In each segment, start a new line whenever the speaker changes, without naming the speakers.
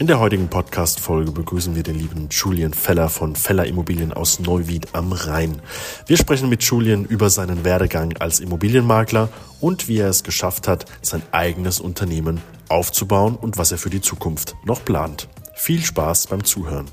In der heutigen Podcast-Folge begrüßen wir den lieben Julian Feller von Feller Immobilien aus Neuwied am Rhein. Wir sprechen mit Julian über seinen Werdegang als Immobilienmakler und wie er es geschafft hat, sein eigenes Unternehmen aufzubauen und was er für die Zukunft noch plant. Viel Spaß beim Zuhören.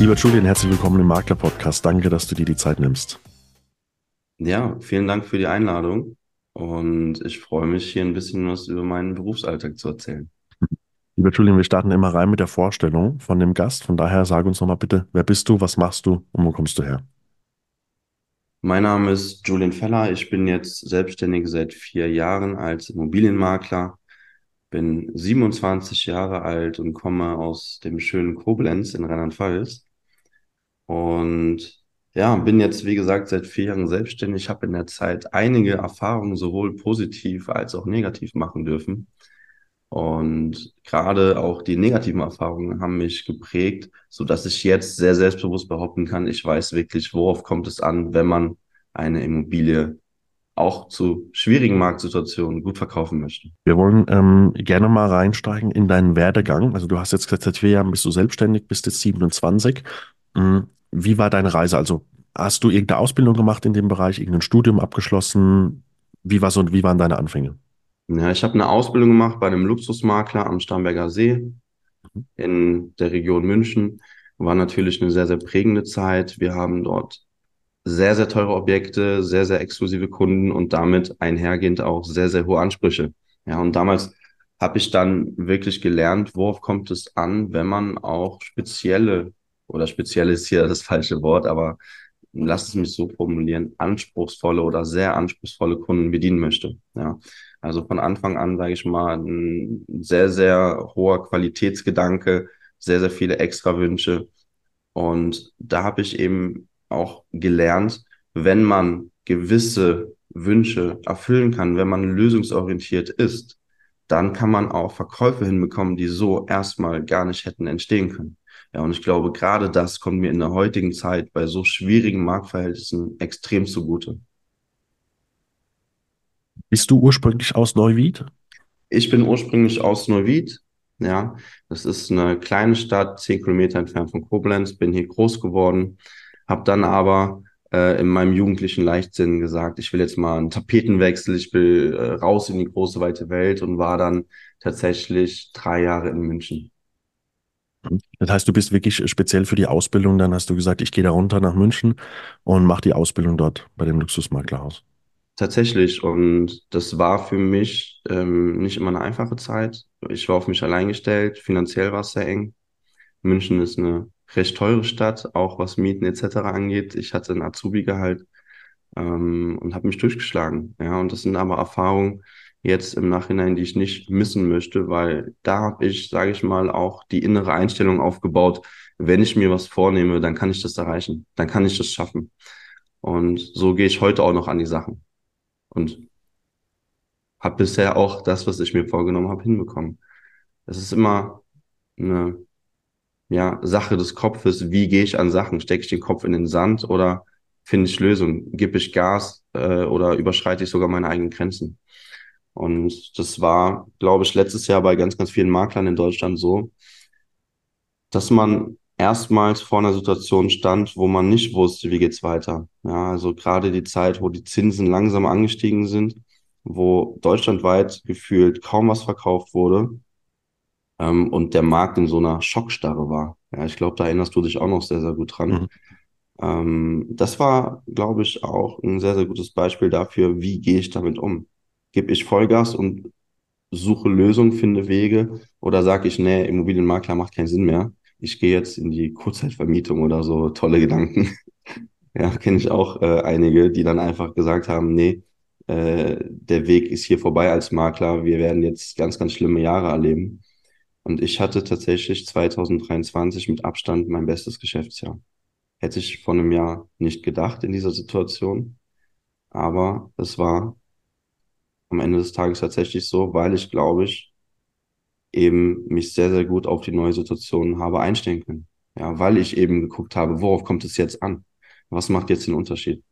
Lieber Julian, herzlich willkommen im Makler-Podcast. Danke, dass du dir die Zeit nimmst.
Ja, vielen Dank für die Einladung und ich freue mich, hier ein bisschen was über meinen Berufsalltag zu erzählen.
Lieber Julian, wir starten immer rein mit der Vorstellung von dem Gast. Von daher sag uns nochmal bitte, wer bist du, was machst du und wo kommst du her?
Mein Name ist Julian Feller. Ich bin jetzt selbstständig seit vier Jahren als Immobilienmakler, bin 27 Jahre alt und komme aus dem schönen Koblenz in Rheinland-Pfalz. Und ja, bin jetzt, wie gesagt, seit vier Jahren selbstständig, habe in der Zeit einige Erfahrungen sowohl positiv als auch negativ machen dürfen. Und gerade auch die negativen Erfahrungen haben mich geprägt, so dass ich jetzt sehr selbstbewusst behaupten kann, ich weiß wirklich, worauf kommt es an, wenn man eine Immobilie auch zu schwierigen Marktsituationen gut verkaufen möchte.
Wir wollen ähm, gerne mal reinsteigen in deinen Werdegang. Also du hast jetzt gesagt, seit vier Jahren bist du selbstständig, bist jetzt 27. Wie war deine Reise? Also hast du irgendeine Ausbildung gemacht in dem Bereich, irgendein Studium abgeschlossen? Wie war so, wie waren deine Anfänge?
Ja, ich habe eine Ausbildung gemacht bei einem Luxusmakler am Starnberger See mhm. in der Region München. War natürlich eine sehr, sehr prägende Zeit. Wir haben dort sehr, sehr teure Objekte, sehr, sehr exklusive Kunden und damit einhergehend auch sehr, sehr hohe Ansprüche. Ja, und damals habe ich dann wirklich gelernt, worauf kommt es an, wenn man auch spezielle oder speziell ist hier das falsche Wort, aber lass es mich so formulieren, anspruchsvolle oder sehr anspruchsvolle Kunden bedienen möchte. Ja. Also von Anfang an, sage ich mal, ein sehr, sehr hoher Qualitätsgedanke, sehr, sehr viele Extrawünsche. Und da habe ich eben auch gelernt, wenn man gewisse Wünsche erfüllen kann, wenn man lösungsorientiert ist, dann kann man auch Verkäufe hinbekommen, die so erstmal gar nicht hätten entstehen können. Ja, und ich glaube, gerade das kommt mir in der heutigen Zeit bei so schwierigen Marktverhältnissen extrem zugute.
Bist du ursprünglich aus Neuwied?
Ich bin ursprünglich aus Neuwied. Ja, das ist eine kleine Stadt, zehn Kilometer entfernt von Koblenz. Bin hier groß geworden, habe dann aber äh, in meinem jugendlichen Leichtsinn gesagt, ich will jetzt mal einen Tapetenwechsel, ich will äh, raus in die große weite Welt und war dann tatsächlich drei Jahre in München.
Das heißt, du bist wirklich speziell für die Ausbildung, dann hast du gesagt, ich gehe da runter nach München und mache die Ausbildung dort bei dem Luxusmaklerhaus.
Tatsächlich. Und das war für mich ähm, nicht immer eine einfache Zeit. Ich war auf mich allein gestellt. Finanziell war es sehr eng. München ist eine recht teure Stadt, auch was Mieten etc. angeht. Ich hatte ein Azubi-Gehalt ähm, und habe mich durchgeschlagen. Ja, und das sind aber Erfahrungen, jetzt im Nachhinein, die ich nicht missen möchte, weil da habe ich, sage ich mal, auch die innere Einstellung aufgebaut, wenn ich mir was vornehme, dann kann ich das erreichen, dann kann ich das schaffen. Und so gehe ich heute auch noch an die Sachen. Und habe bisher auch das, was ich mir vorgenommen habe, hinbekommen. Es ist immer eine ja, Sache des Kopfes, wie gehe ich an Sachen? Stecke ich den Kopf in den Sand oder finde ich Lösungen? Gib ich Gas äh, oder überschreite ich sogar meine eigenen Grenzen? Und das war, glaube ich, letztes Jahr bei ganz, ganz vielen Maklern in Deutschland so, dass man erstmals vor einer Situation stand, wo man nicht wusste, wie geht's weiter. Ja, also gerade die Zeit, wo die Zinsen langsam angestiegen sind, wo deutschlandweit gefühlt kaum was verkauft wurde ähm, und der Markt in so einer Schockstarre war. Ja, ich glaube, da erinnerst du dich auch noch sehr, sehr gut dran. Mhm. Ähm, das war, glaube ich, auch ein sehr, sehr gutes Beispiel dafür, wie gehe ich damit um gebe ich Vollgas und suche Lösungen, finde Wege oder sage ich, nee, Immobilienmakler macht keinen Sinn mehr. Ich gehe jetzt in die Kurzzeitvermietung oder so, tolle Gedanken. ja, kenne ich auch äh, einige, die dann einfach gesagt haben, nee, äh, der Weg ist hier vorbei als Makler, wir werden jetzt ganz, ganz schlimme Jahre erleben. Und ich hatte tatsächlich 2023 mit Abstand mein bestes Geschäftsjahr. Hätte ich vor einem Jahr nicht gedacht in dieser Situation. Aber es war am Ende des Tages tatsächlich so, weil ich, glaube ich, eben mich sehr, sehr gut auf die neue Situation habe einstellen können. Ja, weil ich eben geguckt habe, worauf kommt es jetzt an? Was macht jetzt den Unterschied?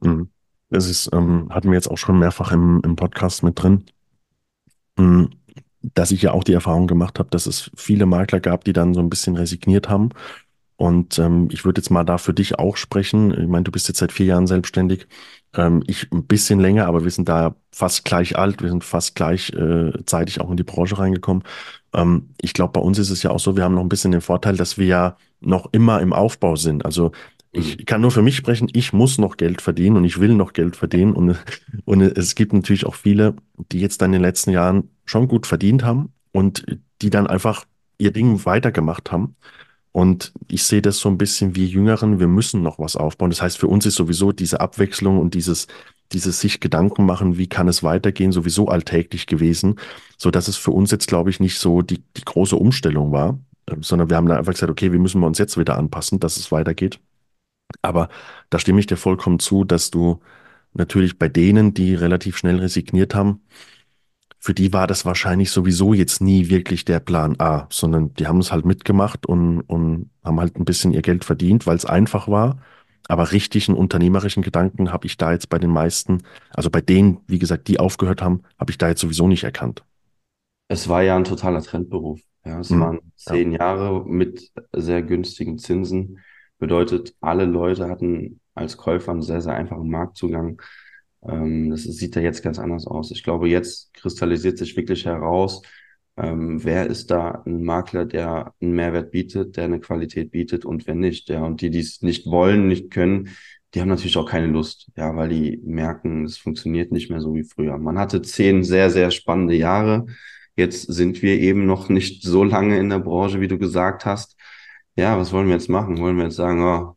Mhm. Das ist, ähm, hatten wir jetzt auch schon mehrfach im, im Podcast mit drin, mhm. dass ich ja auch die Erfahrung gemacht habe, dass es viele Makler gab, die dann so ein bisschen resigniert haben und ähm, ich würde jetzt mal da für dich auch sprechen. Ich meine, du bist jetzt seit vier Jahren selbstständig. Ähm, ich ein bisschen länger, aber wir sind da fast gleich alt. Wir sind fast gleichzeitig äh, auch in die Branche reingekommen. Ähm, ich glaube, bei uns ist es ja auch so, wir haben noch ein bisschen den Vorteil, dass wir ja noch immer im Aufbau sind. Also ich mhm. kann nur für mich sprechen, ich muss noch Geld verdienen und ich will noch Geld verdienen. Und, und es gibt natürlich auch viele, die jetzt dann in den letzten Jahren schon gut verdient haben und die dann einfach ihr Ding weitergemacht haben. Und ich sehe das so ein bisschen wie Jüngeren, wir müssen noch was aufbauen. Das heißt, für uns ist sowieso diese Abwechslung und dieses, dieses sich Gedanken machen, wie kann es weitergehen, sowieso alltäglich gewesen, so dass es für uns jetzt, glaube ich, nicht so die, die große Umstellung war, ähm, sondern wir haben da einfach gesagt, okay, wie müssen wir uns jetzt wieder anpassen, dass es weitergeht. Aber da stimme ich dir vollkommen zu, dass du natürlich bei denen, die relativ schnell resigniert haben, für die war das wahrscheinlich sowieso jetzt nie wirklich der Plan A, sondern die haben es halt mitgemacht und, und haben halt ein bisschen ihr Geld verdient, weil es einfach war. Aber richtigen unternehmerischen Gedanken habe ich da jetzt bei den meisten, also bei denen, wie gesagt, die aufgehört haben, habe ich da jetzt sowieso nicht erkannt.
Es war ja ein totaler Trendberuf. Ja, es mhm. waren zehn ja. Jahre mit sehr günstigen Zinsen. Bedeutet, alle Leute hatten als Käufer einen sehr, sehr einfachen Marktzugang. Ähm, das sieht ja jetzt ganz anders aus. Ich glaube, jetzt kristallisiert sich wirklich heraus, ähm, wer ist da ein Makler, der einen Mehrwert bietet, der eine Qualität bietet und wer nicht. Ja, und die, die es nicht wollen, nicht können, die haben natürlich auch keine Lust, ja, weil die merken, es funktioniert nicht mehr so wie früher. Man hatte zehn sehr, sehr spannende Jahre. Jetzt sind wir eben noch nicht so lange in der Branche, wie du gesagt hast. Ja, was wollen wir jetzt machen? Wollen wir jetzt sagen, oh,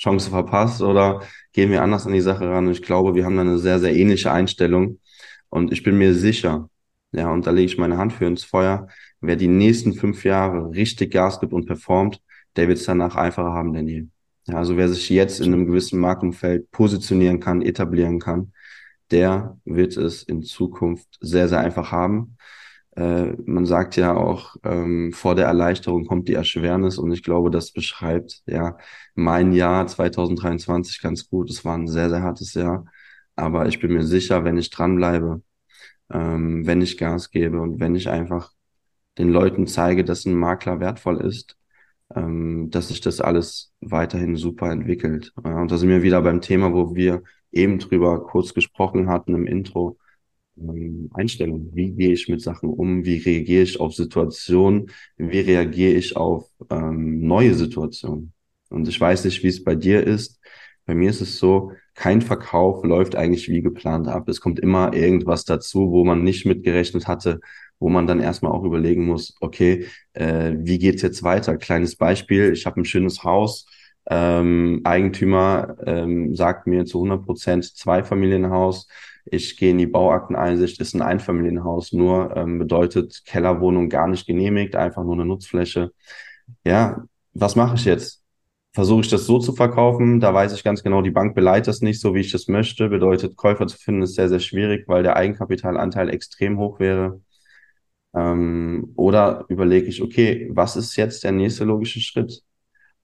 Chance verpasst oder gehen wir anders an die Sache ran? Ich glaube, wir haben da eine sehr, sehr ähnliche Einstellung. Und ich bin mir sicher, ja, und da lege ich meine Hand für ins Feuer, wer die nächsten fünf Jahre richtig Gas gibt und performt, der wird es danach einfacher haben denn je. Ja, also wer sich jetzt in einem gewissen Marktumfeld positionieren kann, etablieren kann, der wird es in Zukunft sehr, sehr einfach haben. Äh, man sagt ja auch, ähm, vor der Erleichterung kommt die Erschwernis und ich glaube, das beschreibt ja mein Jahr 2023 ganz gut. Es war ein sehr, sehr hartes Jahr, aber ich bin mir sicher, wenn ich dranbleibe, ähm, wenn ich Gas gebe und wenn ich einfach den Leuten zeige, dass ein Makler wertvoll ist, ähm, dass sich das alles weiterhin super entwickelt. Ja, und da sind wir wieder beim Thema, wo wir eben drüber kurz gesprochen hatten im Intro ähm, Einstellung. Wie gehe ich mit Sachen um? Wie reagiere ich auf Situationen? Wie reagiere ich auf ähm, neue Situationen? Und ich weiß nicht, wie es bei dir ist. Bei mir ist es so, kein Verkauf läuft eigentlich wie geplant ab. Es kommt immer irgendwas dazu, wo man nicht mitgerechnet hatte, wo man dann erstmal auch überlegen muss, okay, äh, wie geht's jetzt weiter? Kleines Beispiel, ich habe ein schönes Haus, ähm, Eigentümer ähm, sagt mir zu 100 Prozent Zweifamilienhaus, ich gehe in die Bauakteneinsicht, ist ein Einfamilienhaus, nur ähm, bedeutet Kellerwohnung gar nicht genehmigt, einfach nur eine Nutzfläche. Ja, was mache ich jetzt? Versuche ich das so zu verkaufen? Da weiß ich ganz genau, die Bank beleidigt das nicht so, wie ich das möchte. Bedeutet, Käufer zu finden ist sehr, sehr schwierig, weil der Eigenkapitalanteil extrem hoch wäre. Ähm, oder überlege ich, okay, was ist jetzt der nächste logische Schritt?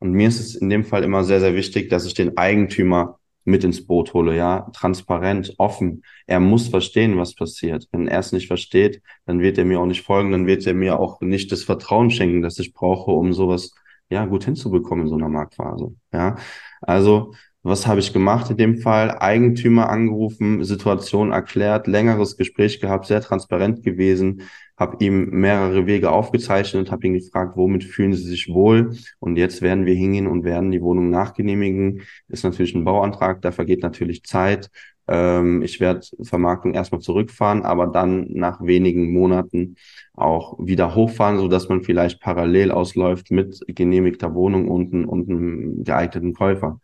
Und mir ist es in dem Fall immer sehr, sehr wichtig, dass ich den Eigentümer mit ins Boot hole, ja, transparent, offen. Er muss verstehen, was passiert. Wenn er es nicht versteht, dann wird er mir auch nicht folgen, dann wird er mir auch nicht das Vertrauen schenken, das ich brauche, um sowas, ja, gut hinzubekommen in so einer Marktphase, ja. Also, was habe ich gemacht in dem Fall? Eigentümer angerufen, Situation erklärt, längeres Gespräch gehabt, sehr transparent gewesen, habe ihm mehrere Wege aufgezeichnet, habe ihn gefragt, womit fühlen Sie sich wohl? Und jetzt werden wir hingehen und werden die Wohnung nachgenehmigen. Ist natürlich ein Bauantrag, da vergeht natürlich Zeit. Ähm, ich werde Vermarktung erstmal zurückfahren, aber dann nach wenigen Monaten auch wieder hochfahren, so dass man vielleicht parallel ausläuft mit genehmigter Wohnung unten und einem geeigneten Käufer.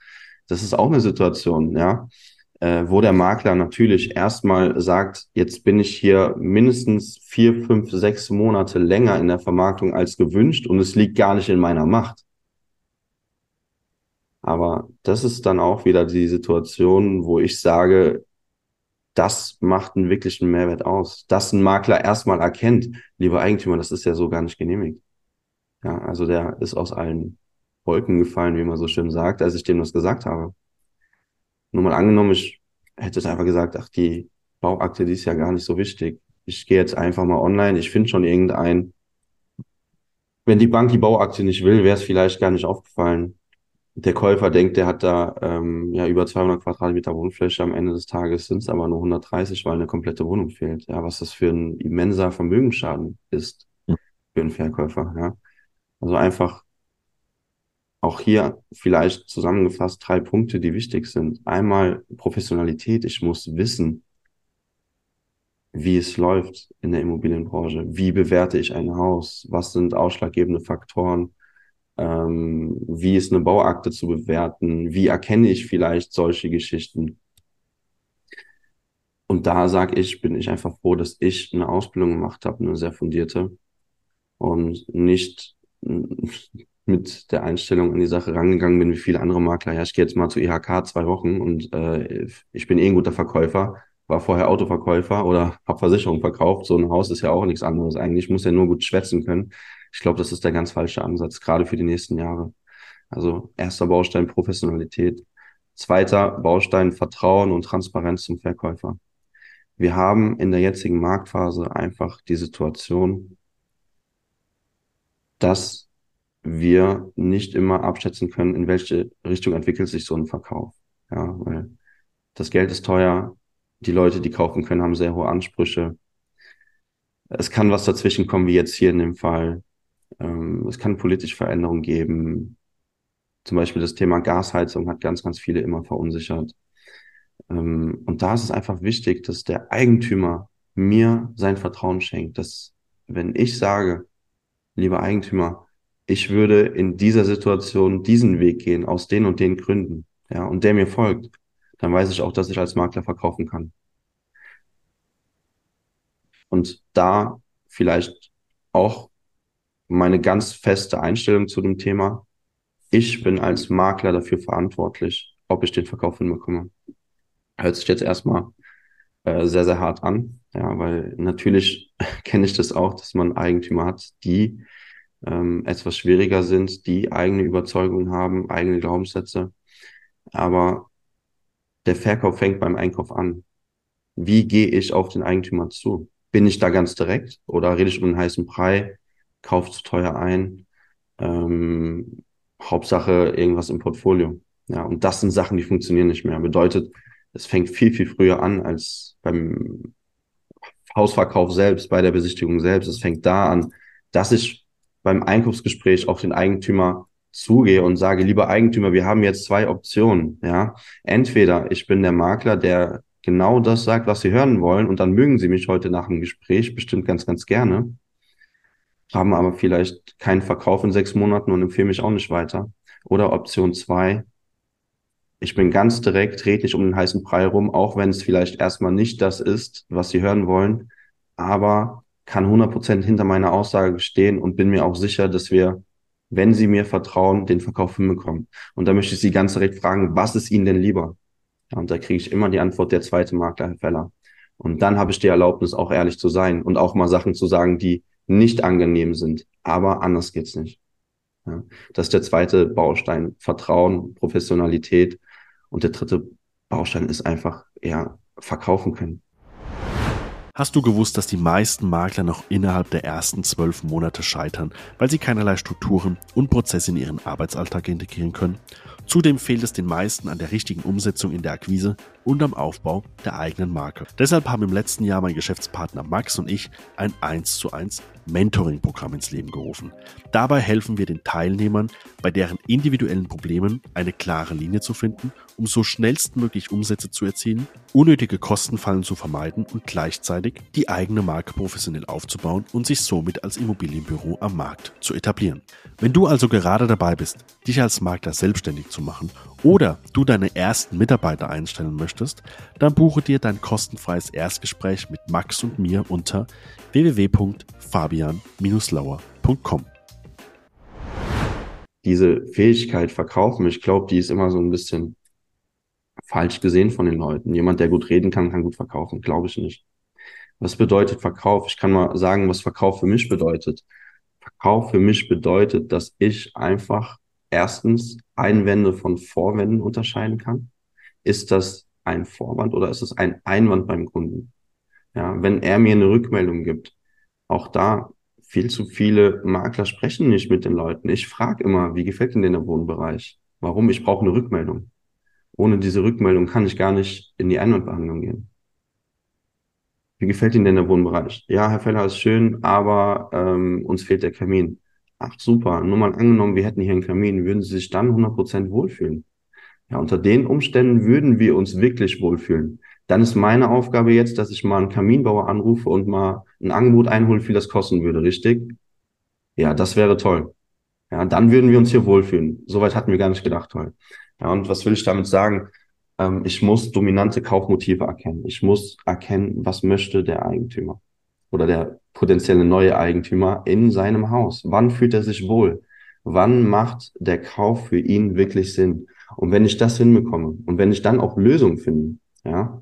Das ist auch eine Situation, ja äh, wo der Makler natürlich erstmal sagt, jetzt bin ich hier mindestens vier, fünf, sechs Monate länger in der Vermarktung als gewünscht und es liegt gar nicht in meiner Macht. Aber das ist dann auch wieder die Situation, wo ich sage, das macht einen wirklichen Mehrwert aus. Dass ein Makler erstmal erkennt, lieber Eigentümer, das ist ja so gar nicht genehmigt. Ja, also der ist aus allen Wolken gefallen, wie man so schön sagt, als ich dem das gesagt habe. Nur mal angenommen, ich hätte es einfach gesagt, ach, die Bauakte, die ist ja gar nicht so wichtig. Ich gehe jetzt einfach mal online, ich finde schon irgendein. Wenn die Bank die Bauakte nicht will, wäre es vielleicht gar nicht aufgefallen. Der Käufer denkt, der hat da ähm, ja über 200 Quadratmeter Wohnfläche. Am Ende des Tages sind es aber nur 130, weil eine komplette Wohnung fehlt. Ja, was das für ein immenser Vermögensschaden ist für einen Verkäufer. Ja, also einfach auch hier vielleicht zusammengefasst drei Punkte, die wichtig sind. Einmal Professionalität. Ich muss wissen, wie es läuft in der Immobilienbranche. Wie bewerte ich ein Haus? Was sind ausschlaggebende Faktoren? Ähm, wie ist eine Bauakte zu bewerten? Wie erkenne ich vielleicht solche Geschichten? Und da sage ich, bin ich einfach froh, dass ich eine Ausbildung gemacht habe, eine sehr fundierte und nicht mit der Einstellung an die Sache rangegangen bin, wie viele andere Makler. Ja, ich gehe jetzt mal zu IHK zwei Wochen und äh, ich bin eh ein guter Verkäufer, war vorher Autoverkäufer oder habe Versicherung verkauft. So ein Haus ist ja auch nichts anderes eigentlich. Ich muss ja nur gut schwätzen können. Ich glaube, das ist der ganz falsche Ansatz, gerade für die nächsten Jahre. Also erster Baustein Professionalität. Zweiter Baustein Vertrauen und Transparenz zum Verkäufer. Wir haben in der jetzigen Marktphase einfach die Situation, dass wir nicht immer abschätzen können, in welche Richtung entwickelt sich so ein Verkauf. Ja, weil das Geld ist teuer, die Leute, die kaufen können, haben sehr hohe Ansprüche. Es kann was dazwischen kommen, wie jetzt hier in dem Fall. Ähm, es kann politische Veränderungen geben. Zum Beispiel das Thema Gasheizung hat ganz, ganz viele immer verunsichert. Ähm, und da ist es einfach wichtig, dass der Eigentümer mir sein Vertrauen schenkt, dass wenn ich sage, lieber Eigentümer, ich würde in dieser Situation diesen Weg gehen, aus den und den Gründen, ja, und der mir folgt, dann weiß ich auch, dass ich als Makler verkaufen kann. Und da vielleicht auch meine ganz feste Einstellung zu dem Thema. Ich bin als Makler dafür verantwortlich, ob ich den Verkauf hinbekomme. Hört sich jetzt erstmal äh, sehr, sehr hart an, ja, weil natürlich kenne ich das auch, dass man Eigentümer hat, die ähm, etwas schwieriger sind, die eigene Überzeugungen haben, eigene Glaubenssätze. Aber der Verkauf fängt beim Einkauf an. Wie gehe ich auf den Eigentümer zu? Bin ich da ganz direkt oder rede ich um einen heißen Brei, kaufe zu teuer ein, ähm, Hauptsache irgendwas im Portfolio. Ja, und das sind Sachen, die funktionieren nicht mehr. Bedeutet, es fängt viel, viel früher an als beim Hausverkauf selbst, bei der Besichtigung selbst. Es fängt da an, dass ich beim Einkaufsgespräch auf den Eigentümer zugehe und sage, lieber Eigentümer, wir haben jetzt zwei Optionen, ja. Entweder ich bin der Makler, der genau das sagt, was Sie hören wollen, und dann mögen Sie mich heute nach dem Gespräch bestimmt ganz, ganz gerne, haben aber vielleicht keinen Verkauf in sechs Monaten und empfehlen mich auch nicht weiter. Oder Option zwei, ich bin ganz direkt, rede nicht um den heißen Brei rum, auch wenn es vielleicht erstmal nicht das ist, was Sie hören wollen, aber kann 100% hinter meiner Aussage stehen und bin mir auch sicher, dass wir, wenn Sie mir vertrauen, den Verkauf hinbekommen. Und da möchte ich Sie ganz direkt fragen, was ist Ihnen denn lieber? Ja, und da kriege ich immer die Antwort, der zweite Makler, Herr Feller. Und dann habe ich die Erlaubnis, auch ehrlich zu sein und auch mal Sachen zu sagen, die nicht angenehm sind. Aber anders geht's nicht. Ja, das ist der zweite Baustein. Vertrauen, Professionalität. Und der dritte Baustein ist einfach, ja, verkaufen können.
Hast du gewusst, dass die meisten Makler noch innerhalb der ersten zwölf Monate scheitern, weil sie keinerlei Strukturen und Prozesse in ihren Arbeitsalltag integrieren können? Zudem fehlt es den meisten an der richtigen Umsetzung in der Akquise und am Aufbau der eigenen Marke. Deshalb haben im letzten Jahr mein Geschäftspartner Max und ich ein 1 zu 1 Mentoring-Programm ins Leben gerufen. Dabei helfen wir den Teilnehmern, bei deren individuellen Problemen eine klare Linie zu finden, um so schnellstmöglich Umsätze zu erzielen, unnötige Kostenfallen zu vermeiden und gleichzeitig die eigene Marke professionell aufzubauen und sich somit als Immobilienbüro am Markt zu etablieren. Wenn du also gerade dabei bist, dich als Makler selbstständig zu machen oder du deine ersten Mitarbeiter einstellen möchtest, dann buche dir dein kostenfreies Erstgespräch mit Max und mir unter www.fabian-lauer.com.
Diese Fähigkeit verkaufen, ich glaube, die ist immer so ein bisschen falsch gesehen von den Leuten. Jemand, der gut reden kann, kann gut verkaufen. Glaube ich nicht. Was bedeutet Verkauf? Ich kann mal sagen, was Verkauf für mich bedeutet. Verkauf für mich bedeutet, dass ich einfach erstens Einwände von Vorwänden unterscheiden kann. Ist das ein Vorwand oder ist es ein Einwand beim Kunden? Ja, wenn er mir eine Rückmeldung gibt, auch da viel zu viele Makler sprechen nicht mit den Leuten. Ich frage immer, wie gefällt Ihnen der Wohnbereich? Warum? Ich brauche eine Rückmeldung. Ohne diese Rückmeldung kann ich gar nicht in die Einwandbehandlung gehen. Wie gefällt Ihnen denn der Wohnbereich? Ja, Herr Feller ist schön, aber ähm, uns fehlt der Kamin. Ach super, nur mal angenommen, wir hätten hier einen Kamin, würden Sie sich dann 100% wohlfühlen? Ja, unter den Umständen würden wir uns wirklich wohlfühlen. Dann ist meine Aufgabe jetzt, dass ich mal einen Kaminbauer anrufe und mal ein Angebot einhole, wie das kosten würde, richtig? Ja, das wäre toll. Ja, dann würden wir uns hier wohlfühlen. Soweit hatten wir gar nicht gedacht heute. Ja, und was will ich damit sagen? Ähm, ich muss dominante Kaufmotive erkennen. Ich muss erkennen, was möchte der Eigentümer oder der potenzielle neue Eigentümer in seinem Haus. Wann fühlt er sich wohl? Wann macht der Kauf für ihn wirklich Sinn? Und wenn ich das hinbekomme und wenn ich dann auch Lösungen finde, ja,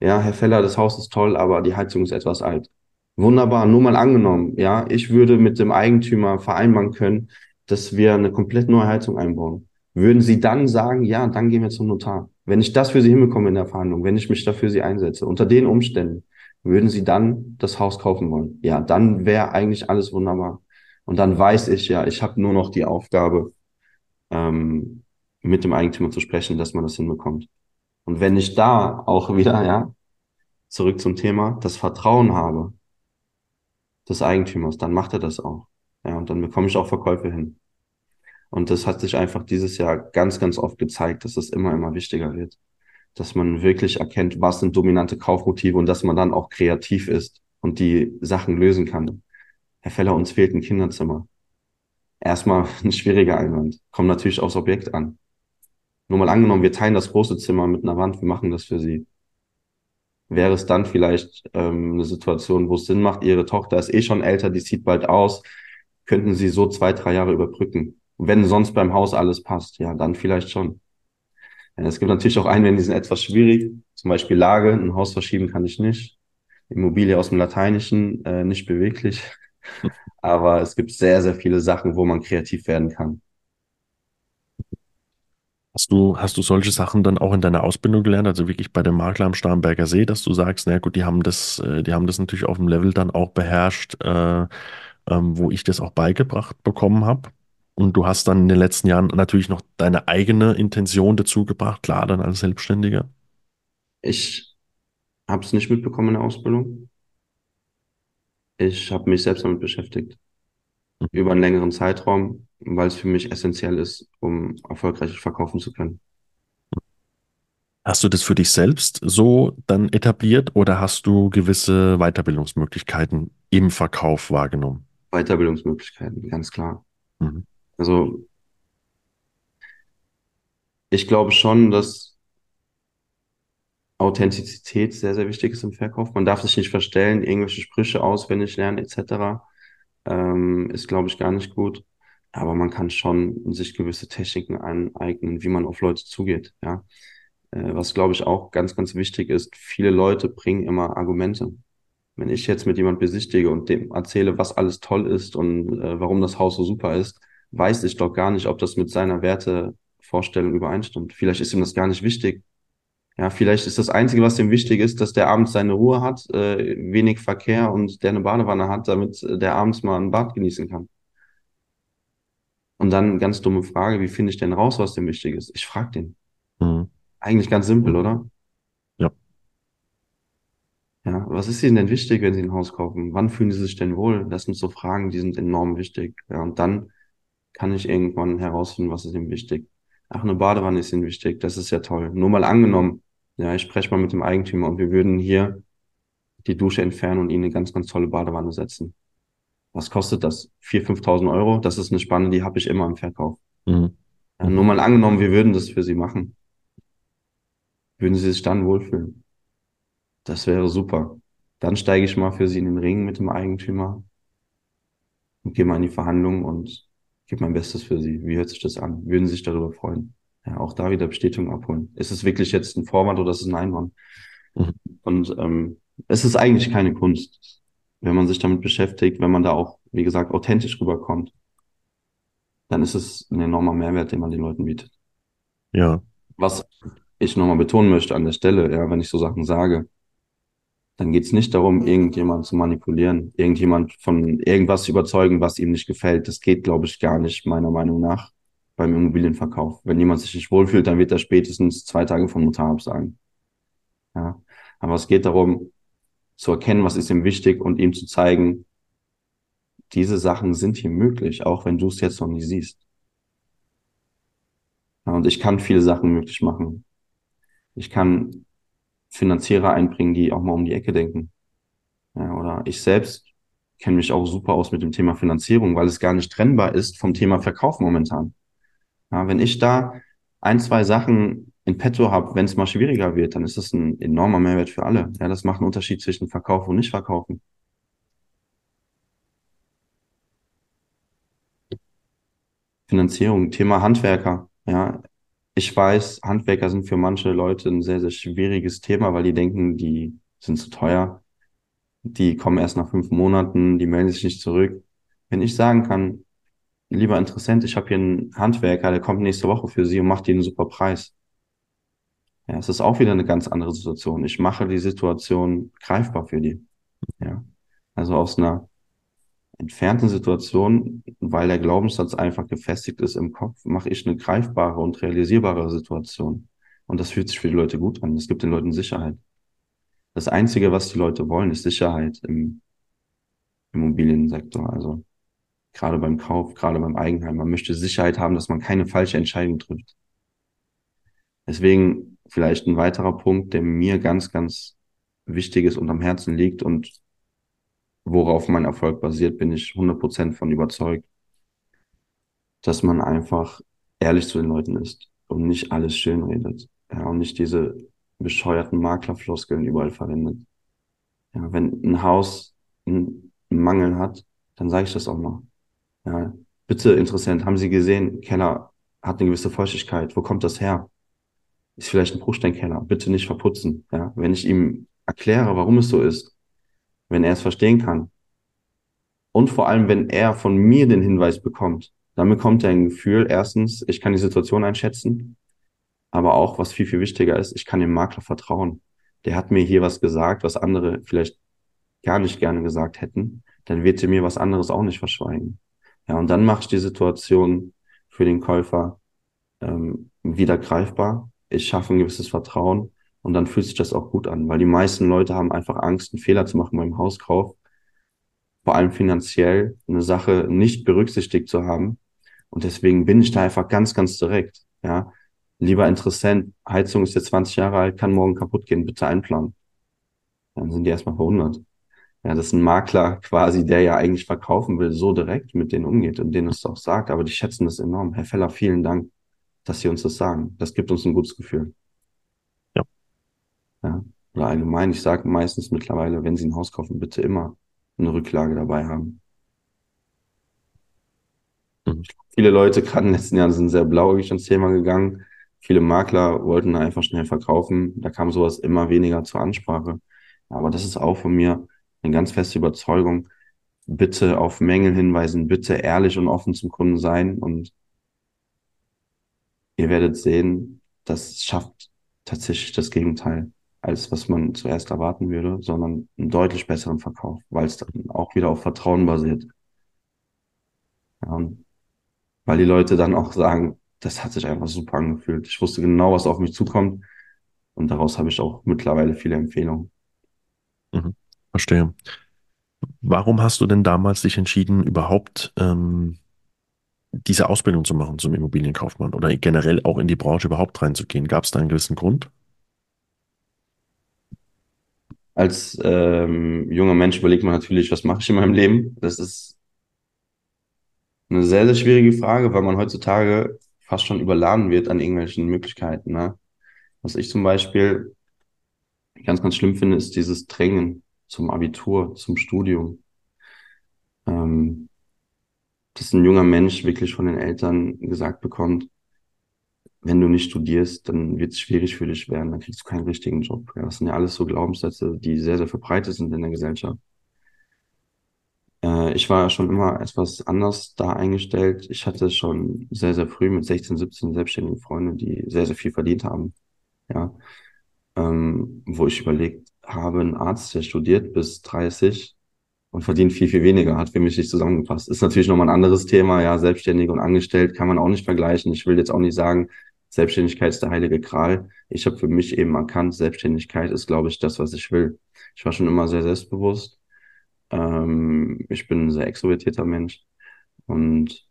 ja, Herr Feller, das Haus ist toll, aber die Heizung ist etwas alt. Wunderbar, nur mal angenommen, ja, ich würde mit dem Eigentümer vereinbaren können, dass wir eine komplett neue Heizung einbauen. Würden Sie dann sagen, ja, dann gehen wir zum Notar. Wenn ich das für Sie hinbekomme in der Verhandlung, wenn ich mich dafür Sie einsetze, unter den Umständen, würden Sie dann das Haus kaufen wollen? Ja, dann wäre eigentlich alles wunderbar. Und dann weiß ich ja, ich habe nur noch die Aufgabe, ähm, mit dem Eigentümer zu sprechen, dass man das hinbekommt. Und wenn ich da auch wieder, ja, zurück zum Thema, das Vertrauen habe des Eigentümers, dann macht er das auch. Ja, und dann bekomme ich auch Verkäufe hin. Und das hat sich einfach dieses Jahr ganz, ganz oft gezeigt, dass es immer, immer wichtiger wird. Dass man wirklich erkennt, was sind dominante Kaufmotive und dass man dann auch kreativ ist und die Sachen lösen kann. Herr Feller, uns fehlt ein Kinderzimmer. Erstmal ein schwieriger Einwand. Kommt natürlich aufs Objekt an. Nur mal angenommen, wir teilen das große Zimmer mit einer Wand, wir machen das für Sie. Wäre es dann vielleicht ähm, eine Situation, wo es Sinn macht, Ihre Tochter ist eh schon älter, die sieht bald aus, könnten Sie so zwei, drei Jahre überbrücken. Wenn sonst beim Haus alles passt, ja, dann vielleicht schon. Es gibt natürlich auch Einwände, die sind etwas schwierig. Zum Beispiel Lage, ein Haus verschieben kann ich nicht. Immobilie aus dem Lateinischen, äh, nicht beweglich. Aber es gibt sehr, sehr viele Sachen, wo man kreativ werden kann.
Hast du, hast du solche Sachen dann auch in deiner Ausbildung gelernt, also wirklich bei dem Makler am Starnberger See, dass du sagst, na gut, die haben das, äh, die haben das natürlich auf dem Level dann auch beherrscht, äh, ähm, wo ich das auch beigebracht bekommen habe. Und du hast dann in den letzten Jahren natürlich noch deine eigene Intention dazu gebracht, klar, dann als Selbstständiger.
Ich habe es nicht mitbekommen in der Ausbildung. Ich habe mich selbst damit beschäftigt. Mhm. Über einen längeren Zeitraum weil es für mich essentiell ist, um erfolgreich verkaufen zu können.
Hast du das für dich selbst so dann etabliert oder hast du gewisse Weiterbildungsmöglichkeiten im Verkauf wahrgenommen?
Weiterbildungsmöglichkeiten, ganz klar. Mhm. Also ich glaube schon, dass Authentizität sehr, sehr wichtig ist im Verkauf. Man darf sich nicht verstellen, irgendwelche Sprüche auswendig lernen etc. Ähm, ist, glaube ich, gar nicht gut. Aber man kann schon sich gewisse Techniken aneignen, wie man auf Leute zugeht, ja. Äh, was, glaube ich, auch ganz, ganz wichtig ist, viele Leute bringen immer Argumente. Wenn ich jetzt mit jemand besichtige und dem erzähle, was alles toll ist und äh, warum das Haus so super ist, weiß ich doch gar nicht, ob das mit seiner Wertevorstellung übereinstimmt. Vielleicht ist ihm das gar nicht wichtig. Ja, vielleicht ist das Einzige, was ihm wichtig ist, dass der abends seine Ruhe hat, äh, wenig Verkehr und der eine Badewanne hat, damit der abends mal ein Bad genießen kann. Und dann ganz dumme Frage, wie finde ich denn raus, was dem wichtig ist? Ich frage den. Mhm. Eigentlich ganz simpel, oder?
Ja.
Ja, was ist Ihnen denn wichtig, wenn Sie ein Haus kaufen? Wann fühlen Sie sich denn wohl? Das sind so Fragen, die sind enorm wichtig. Ja, und dann kann ich irgendwann herausfinden, was ist ihm wichtig. Ach, eine Badewanne ist Ihnen wichtig. Das ist ja toll. Nur mal angenommen, ja, ich spreche mal mit dem Eigentümer und wir würden hier die Dusche entfernen und Ihnen eine ganz, ganz tolle Badewanne setzen was kostet das? 4.000, 5.000 Euro? Das ist eine Spanne, die habe ich immer im Verkauf. Mhm. Ja, nur mal angenommen, wir würden das für Sie machen. Würden Sie sich dann wohlfühlen? Das wäre super. Dann steige ich mal für Sie in den Ring mit dem Eigentümer und gehe mal in die Verhandlungen und gebe mein Bestes für Sie. Wie hört sich das an? Würden Sie sich darüber freuen? Ja, auch da wieder Bestätigung abholen. Ist es wirklich jetzt ein Vorwand oder ist es ein Einwand? Mhm. Und ähm, es ist eigentlich keine Kunst, wenn man sich damit beschäftigt, wenn man da auch, wie gesagt, authentisch rüberkommt, dann ist es ein enormer Mehrwert, den man den Leuten bietet.
Ja.
Was ich nochmal betonen möchte an der Stelle, ja, wenn ich so Sachen sage, dann geht es nicht darum, irgendjemand zu manipulieren, irgendjemand von irgendwas zu überzeugen, was ihm nicht gefällt. Das geht, glaube ich, gar nicht, meiner Meinung nach, beim Immobilienverkauf. Wenn jemand sich nicht wohlfühlt, dann wird er spätestens zwei Tage vom Notar absagen. Ja. Aber es geht darum, zu erkennen, was ist ihm wichtig und ihm zu zeigen, diese Sachen sind hier möglich, auch wenn du es jetzt noch nicht siehst. Ja, und ich kann viele Sachen möglich machen. Ich kann Finanzierer einbringen, die auch mal um die Ecke denken. Ja, oder ich selbst kenne mich auch super aus mit dem Thema Finanzierung, weil es gar nicht trennbar ist vom Thema Verkauf momentan. Ja, wenn ich da ein, zwei Sachen in petto habe, wenn es mal schwieriger wird, dann ist das ein enormer Mehrwert für alle. Ja, das macht einen Unterschied zwischen Verkauf und Nicht-Verkaufen. Finanzierung, Thema Handwerker. Ja, ich weiß, Handwerker sind für manche Leute ein sehr, sehr schwieriges Thema, weil die denken, die sind zu teuer. Die kommen erst nach fünf Monaten, die melden sich nicht zurück. Wenn ich sagen kann, lieber Interessent, ich habe hier einen Handwerker, der kommt nächste Woche für Sie und macht Ihnen einen super Preis. Ja, es ist auch wieder eine ganz andere Situation. Ich mache die Situation greifbar für die. Ja, also aus einer entfernten Situation, weil der Glaubenssatz einfach gefestigt ist im Kopf, mache ich eine greifbare und realisierbare Situation. Und das fühlt sich für die Leute gut an. Das gibt den Leuten Sicherheit. Das Einzige, was die Leute wollen, ist Sicherheit im Immobiliensektor. Also gerade beim Kauf, gerade beim Eigenheim. Man möchte Sicherheit haben, dass man keine falsche Entscheidung trifft. Deswegen vielleicht ein weiterer Punkt, der mir ganz, ganz wichtig ist und am Herzen liegt und worauf mein Erfolg basiert, bin ich 100% von überzeugt, dass man einfach ehrlich zu den Leuten ist und nicht alles schön redet. Ja, und nicht diese bescheuerten Maklerfloskeln überall verwendet. Ja, wenn ein Haus einen Mangel hat, dann sage ich das auch mal. Ja, bitte Interessent, haben Sie gesehen, Keller hat eine gewisse Feuchtigkeit. Wo kommt das her? Ist vielleicht ein Bruchsteinkeller. Bitte nicht verputzen. Ja, wenn ich ihm erkläre, warum es so ist, wenn er es verstehen kann. Und vor allem, wenn er von mir den Hinweis bekommt, dann bekommt er ein Gefühl, erstens, ich kann die Situation einschätzen, aber auch, was viel, viel wichtiger ist, ich kann dem Makler vertrauen. Der hat mir hier was gesagt, was andere vielleicht gar nicht gerne gesagt hätten, dann wird er mir was anderes auch nicht verschweigen. Ja, und dann mache ich die Situation für den Käufer ähm, wieder greifbar. Ich schaffe ein gewisses Vertrauen und dann fühlt sich das auch gut an, weil die meisten Leute haben einfach Angst, einen Fehler zu machen beim Hauskauf, vor allem finanziell eine Sache nicht berücksichtigt zu haben. Und deswegen bin ich da einfach ganz, ganz direkt. Ja, lieber Interessent, Heizung ist jetzt 20 Jahre alt, kann morgen kaputt gehen, bitte einplanen. Dann sind die erstmal verwundert. Ja, das ist ein Makler quasi, der ja eigentlich verkaufen will, so direkt mit denen umgeht und denen es auch sagt. Aber die schätzen das enorm. Herr Feller, vielen Dank, dass Sie uns das sagen. Das gibt uns ein gutes Gefühl. Ja. Oder allgemein, ich sage meistens mittlerweile, wenn Sie ein Haus kaufen, bitte immer eine Rücklage dabei haben. Mhm. Viele Leute gerade in den letzten Jahren sind sehr blauäugig ans Thema gegangen. Viele Makler wollten einfach schnell verkaufen. Da kam sowas immer weniger zur Ansprache. Aber das ist auch von mir eine ganz feste Überzeugung. Bitte auf Mängel hinweisen, bitte ehrlich und offen zum Kunden sein und ihr werdet sehen, das schafft tatsächlich das Gegenteil als was man zuerst erwarten würde, sondern einen deutlich besseren Verkauf, weil es dann auch wieder auf Vertrauen basiert. Ja, weil die Leute dann auch sagen, das hat sich einfach super angefühlt. Ich wusste genau, was auf mich zukommt und daraus habe ich auch mittlerweile viele Empfehlungen.
Mhm, verstehe. Warum hast du denn damals dich entschieden, überhaupt ähm, diese Ausbildung zu machen zum Immobilienkaufmann oder generell auch in die Branche überhaupt reinzugehen? Gab es da einen gewissen Grund?
Als ähm, junger Mensch überlegt man natürlich, was mache ich in meinem Leben? Das ist eine sehr, sehr schwierige Frage, weil man heutzutage fast schon überladen wird an irgendwelchen Möglichkeiten. Ne? Was ich zum Beispiel ganz, ganz schlimm finde, ist dieses Drängen zum Abitur, zum Studium. Ähm, dass ein junger Mensch wirklich von den Eltern gesagt bekommt, wenn du nicht studierst, dann wird es schwierig für dich werden, dann kriegst du keinen richtigen Job. Ja, das sind ja alles so Glaubenssätze, die sehr, sehr verbreitet sind in der Gesellschaft. Äh, ich war schon immer etwas anders da eingestellt. Ich hatte schon sehr, sehr früh mit 16, 17 selbstständige Freunde, die sehr, sehr viel verdient haben. Ja, ähm, wo ich überlegt habe, ein Arzt, der studiert bis 30 und verdient viel, viel weniger, hat für mich nicht zusammengepasst. Ist natürlich nochmal ein anderes Thema, ja, selbstständig und angestellt kann man auch nicht vergleichen. Ich will jetzt auch nicht sagen, Selbstständigkeit ist der heilige Gral. Ich habe für mich eben erkannt, Selbstständigkeit ist, glaube ich, das, was ich will. Ich war schon immer sehr selbstbewusst. Ähm, ich bin ein sehr extrovertierter Mensch und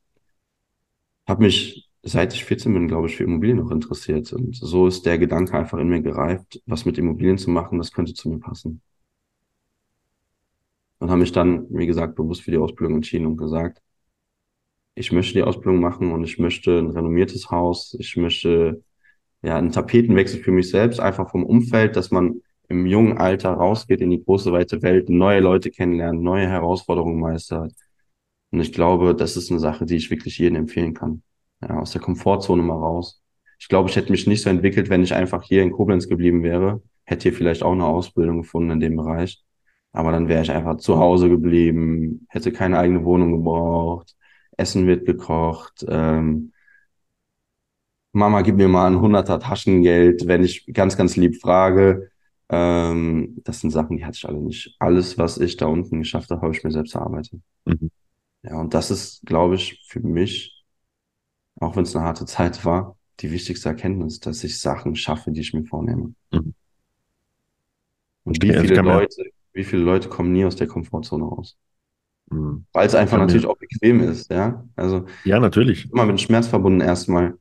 habe mich, seit ich 14 bin, glaube ich, für Immobilien noch interessiert. Und so ist der Gedanke einfach in mir gereift, was mit Immobilien zu machen, das könnte zu mir passen. Und habe mich dann, wie gesagt, bewusst für die Ausbildung entschieden und gesagt, ich möchte die Ausbildung machen und ich möchte ein renommiertes Haus, ich möchte ja einen Tapetenwechsel für mich selbst, einfach vom Umfeld, dass man im jungen Alter rausgeht in die große weite Welt, neue Leute kennenlernt, neue Herausforderungen meistert. Und ich glaube, das ist eine Sache, die ich wirklich jedem empfehlen kann. Ja, aus der Komfortzone mal raus. Ich glaube, ich hätte mich nicht so entwickelt, wenn ich einfach hier in Koblenz geblieben wäre. Hätte hier vielleicht auch eine Ausbildung gefunden in dem Bereich. Aber dann wäre ich einfach zu Hause geblieben, hätte keine eigene Wohnung gebraucht, Essen wird gekocht. Ähm, Mama, gib mir mal ein Hunderter Taschengeld, wenn ich ganz, ganz lieb frage. Ähm, das sind Sachen, die hatte ich alle nicht. Alles, was ich da unten geschafft habe, habe ich mir selbst erarbeitet. Mhm. Ja, und das ist, glaube ich, für mich, auch wenn es eine harte Zeit war, die wichtigste Erkenntnis, dass ich Sachen schaffe, die ich mir vornehme. Mhm. Und wie viele Leute, wie viele Leute kommen nie aus der Komfortzone raus? Mhm. Weil es einfach natürlich mir... auch bequem ist, ja. Also
ja, natürlich.
Immer mit Schmerz verbunden erstmal.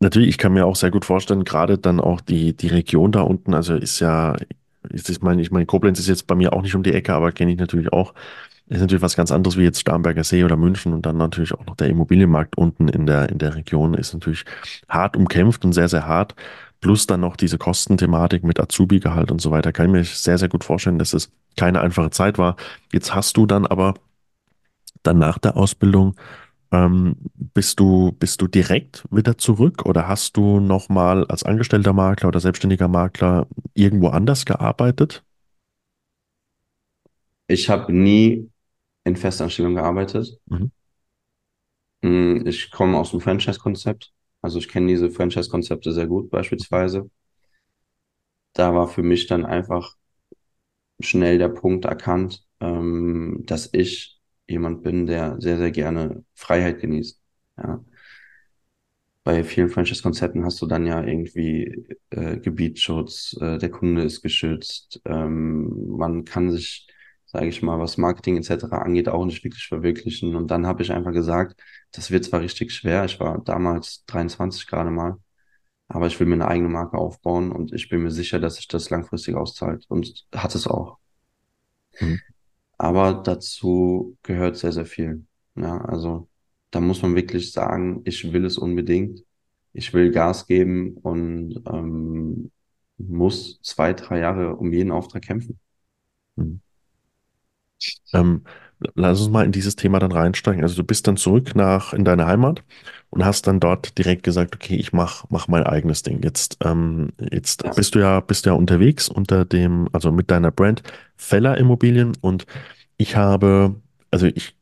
Natürlich, ich kann mir auch sehr gut vorstellen, gerade dann auch die, die Region da unten, also ist ja, ist, ich meine, ich meine, Koblenz ist jetzt bei mir auch nicht um die Ecke, aber kenne ich natürlich auch. Ist natürlich was ganz anderes wie jetzt Starnberger See oder München und dann natürlich auch noch der Immobilienmarkt unten in der, in der Region ist natürlich hart umkämpft und sehr, sehr hart. Plus dann noch diese Kostenthematik mit Azubi-Gehalt und so weiter. Kann ich mir sehr, sehr gut vorstellen, dass es keine einfache Zeit war. Jetzt hast du dann aber dann nach der Ausbildung ähm, bist du bist du direkt wieder zurück oder hast du noch mal als angestellter Makler oder selbstständiger Makler irgendwo anders gearbeitet?
Ich habe nie in Festanstellung gearbeitet. Mhm. Hm, ich komme aus dem Franchise-Konzept. Also ich kenne diese Franchise-Konzepte sehr gut beispielsweise. Da war für mich dann einfach schnell der Punkt erkannt, ähm, dass ich jemand bin, der sehr, sehr gerne Freiheit genießt. Ja. Bei vielen Franchise-Konzepten hast du dann ja irgendwie äh, Gebietsschutz, äh, der Kunde ist geschützt, ähm, man kann sich sage ich mal, was Marketing etc. angeht, auch nicht wirklich verwirklichen. Und dann habe ich einfach gesagt, das wird zwar richtig schwer, ich war damals 23 gerade mal, aber ich will mir eine eigene Marke aufbauen und ich bin mir sicher, dass sich das langfristig auszahlt und hat es auch. Mhm. Aber dazu gehört sehr, sehr viel. Ja, also da muss man wirklich sagen, ich will es unbedingt. Ich will Gas geben und ähm, muss zwei, drei Jahre um jeden Auftrag kämpfen. Mhm.
Ähm, lass uns mal in dieses Thema dann reinsteigen. Also du bist dann zurück nach in deine Heimat und hast dann dort direkt gesagt, okay, ich mach, mach mein eigenes Ding. Jetzt, ähm, jetzt ja. bist du ja, bist du ja unterwegs unter dem, also mit deiner Brand Feller Immobilien und ich habe, also ich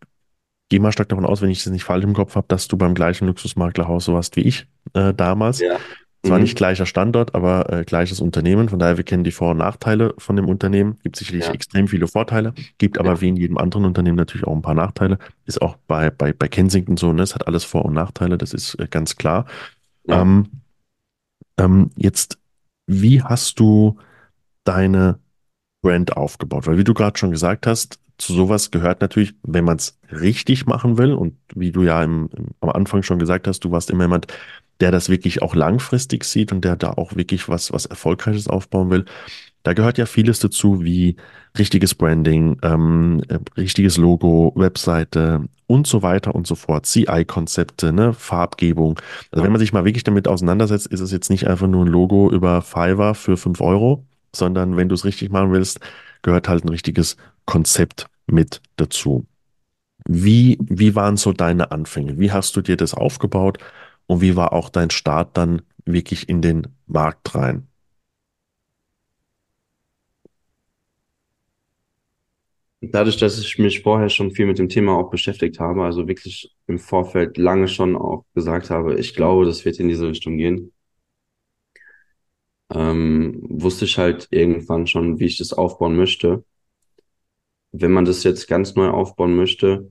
gehe mal stark davon aus, wenn ich es nicht falsch im Kopf habe, dass du beim gleichen Luxusmaklerhaus so warst wie ich äh, damals. Ja. Zwar mhm. nicht gleicher Standort, aber äh, gleiches Unternehmen. Von daher, wir kennen die Vor- und Nachteile von dem Unternehmen. Gibt sicherlich ja. extrem viele Vorteile, gibt aber ja. wie in jedem anderen Unternehmen natürlich auch ein paar Nachteile. Ist auch bei, bei, bei Kensington so, ne? Es hat alles Vor- und Nachteile, das ist äh, ganz klar. Ja. Ähm, ähm, jetzt, wie hast du deine Brand aufgebaut? Weil wie du gerade schon gesagt hast, zu sowas gehört natürlich, wenn man es richtig machen will und wie du ja im, im, am Anfang schon gesagt hast, du warst immer jemand, der das wirklich auch langfristig sieht und der da auch wirklich was, was Erfolgreiches aufbauen will. Da gehört ja vieles dazu, wie richtiges Branding, ähm, äh, richtiges Logo, Webseite und so weiter und so fort, CI-Konzepte, ne, Farbgebung. Also wenn man sich mal wirklich damit auseinandersetzt, ist es jetzt nicht einfach nur ein Logo über Fiverr für fünf Euro, sondern wenn du es richtig machen willst, gehört halt ein richtiges Konzept mit dazu. Wie, wie waren so deine Anfänge? Wie hast du dir das aufgebaut? Und wie war auch dein Start dann wirklich in den Markt rein?
Dadurch, dass ich mich vorher schon viel mit dem Thema auch beschäftigt habe, also wirklich im Vorfeld lange schon auch gesagt habe, ich glaube, das wird in diese Richtung gehen, ähm, wusste ich halt irgendwann schon, wie ich das aufbauen möchte. Wenn man das jetzt ganz neu aufbauen möchte,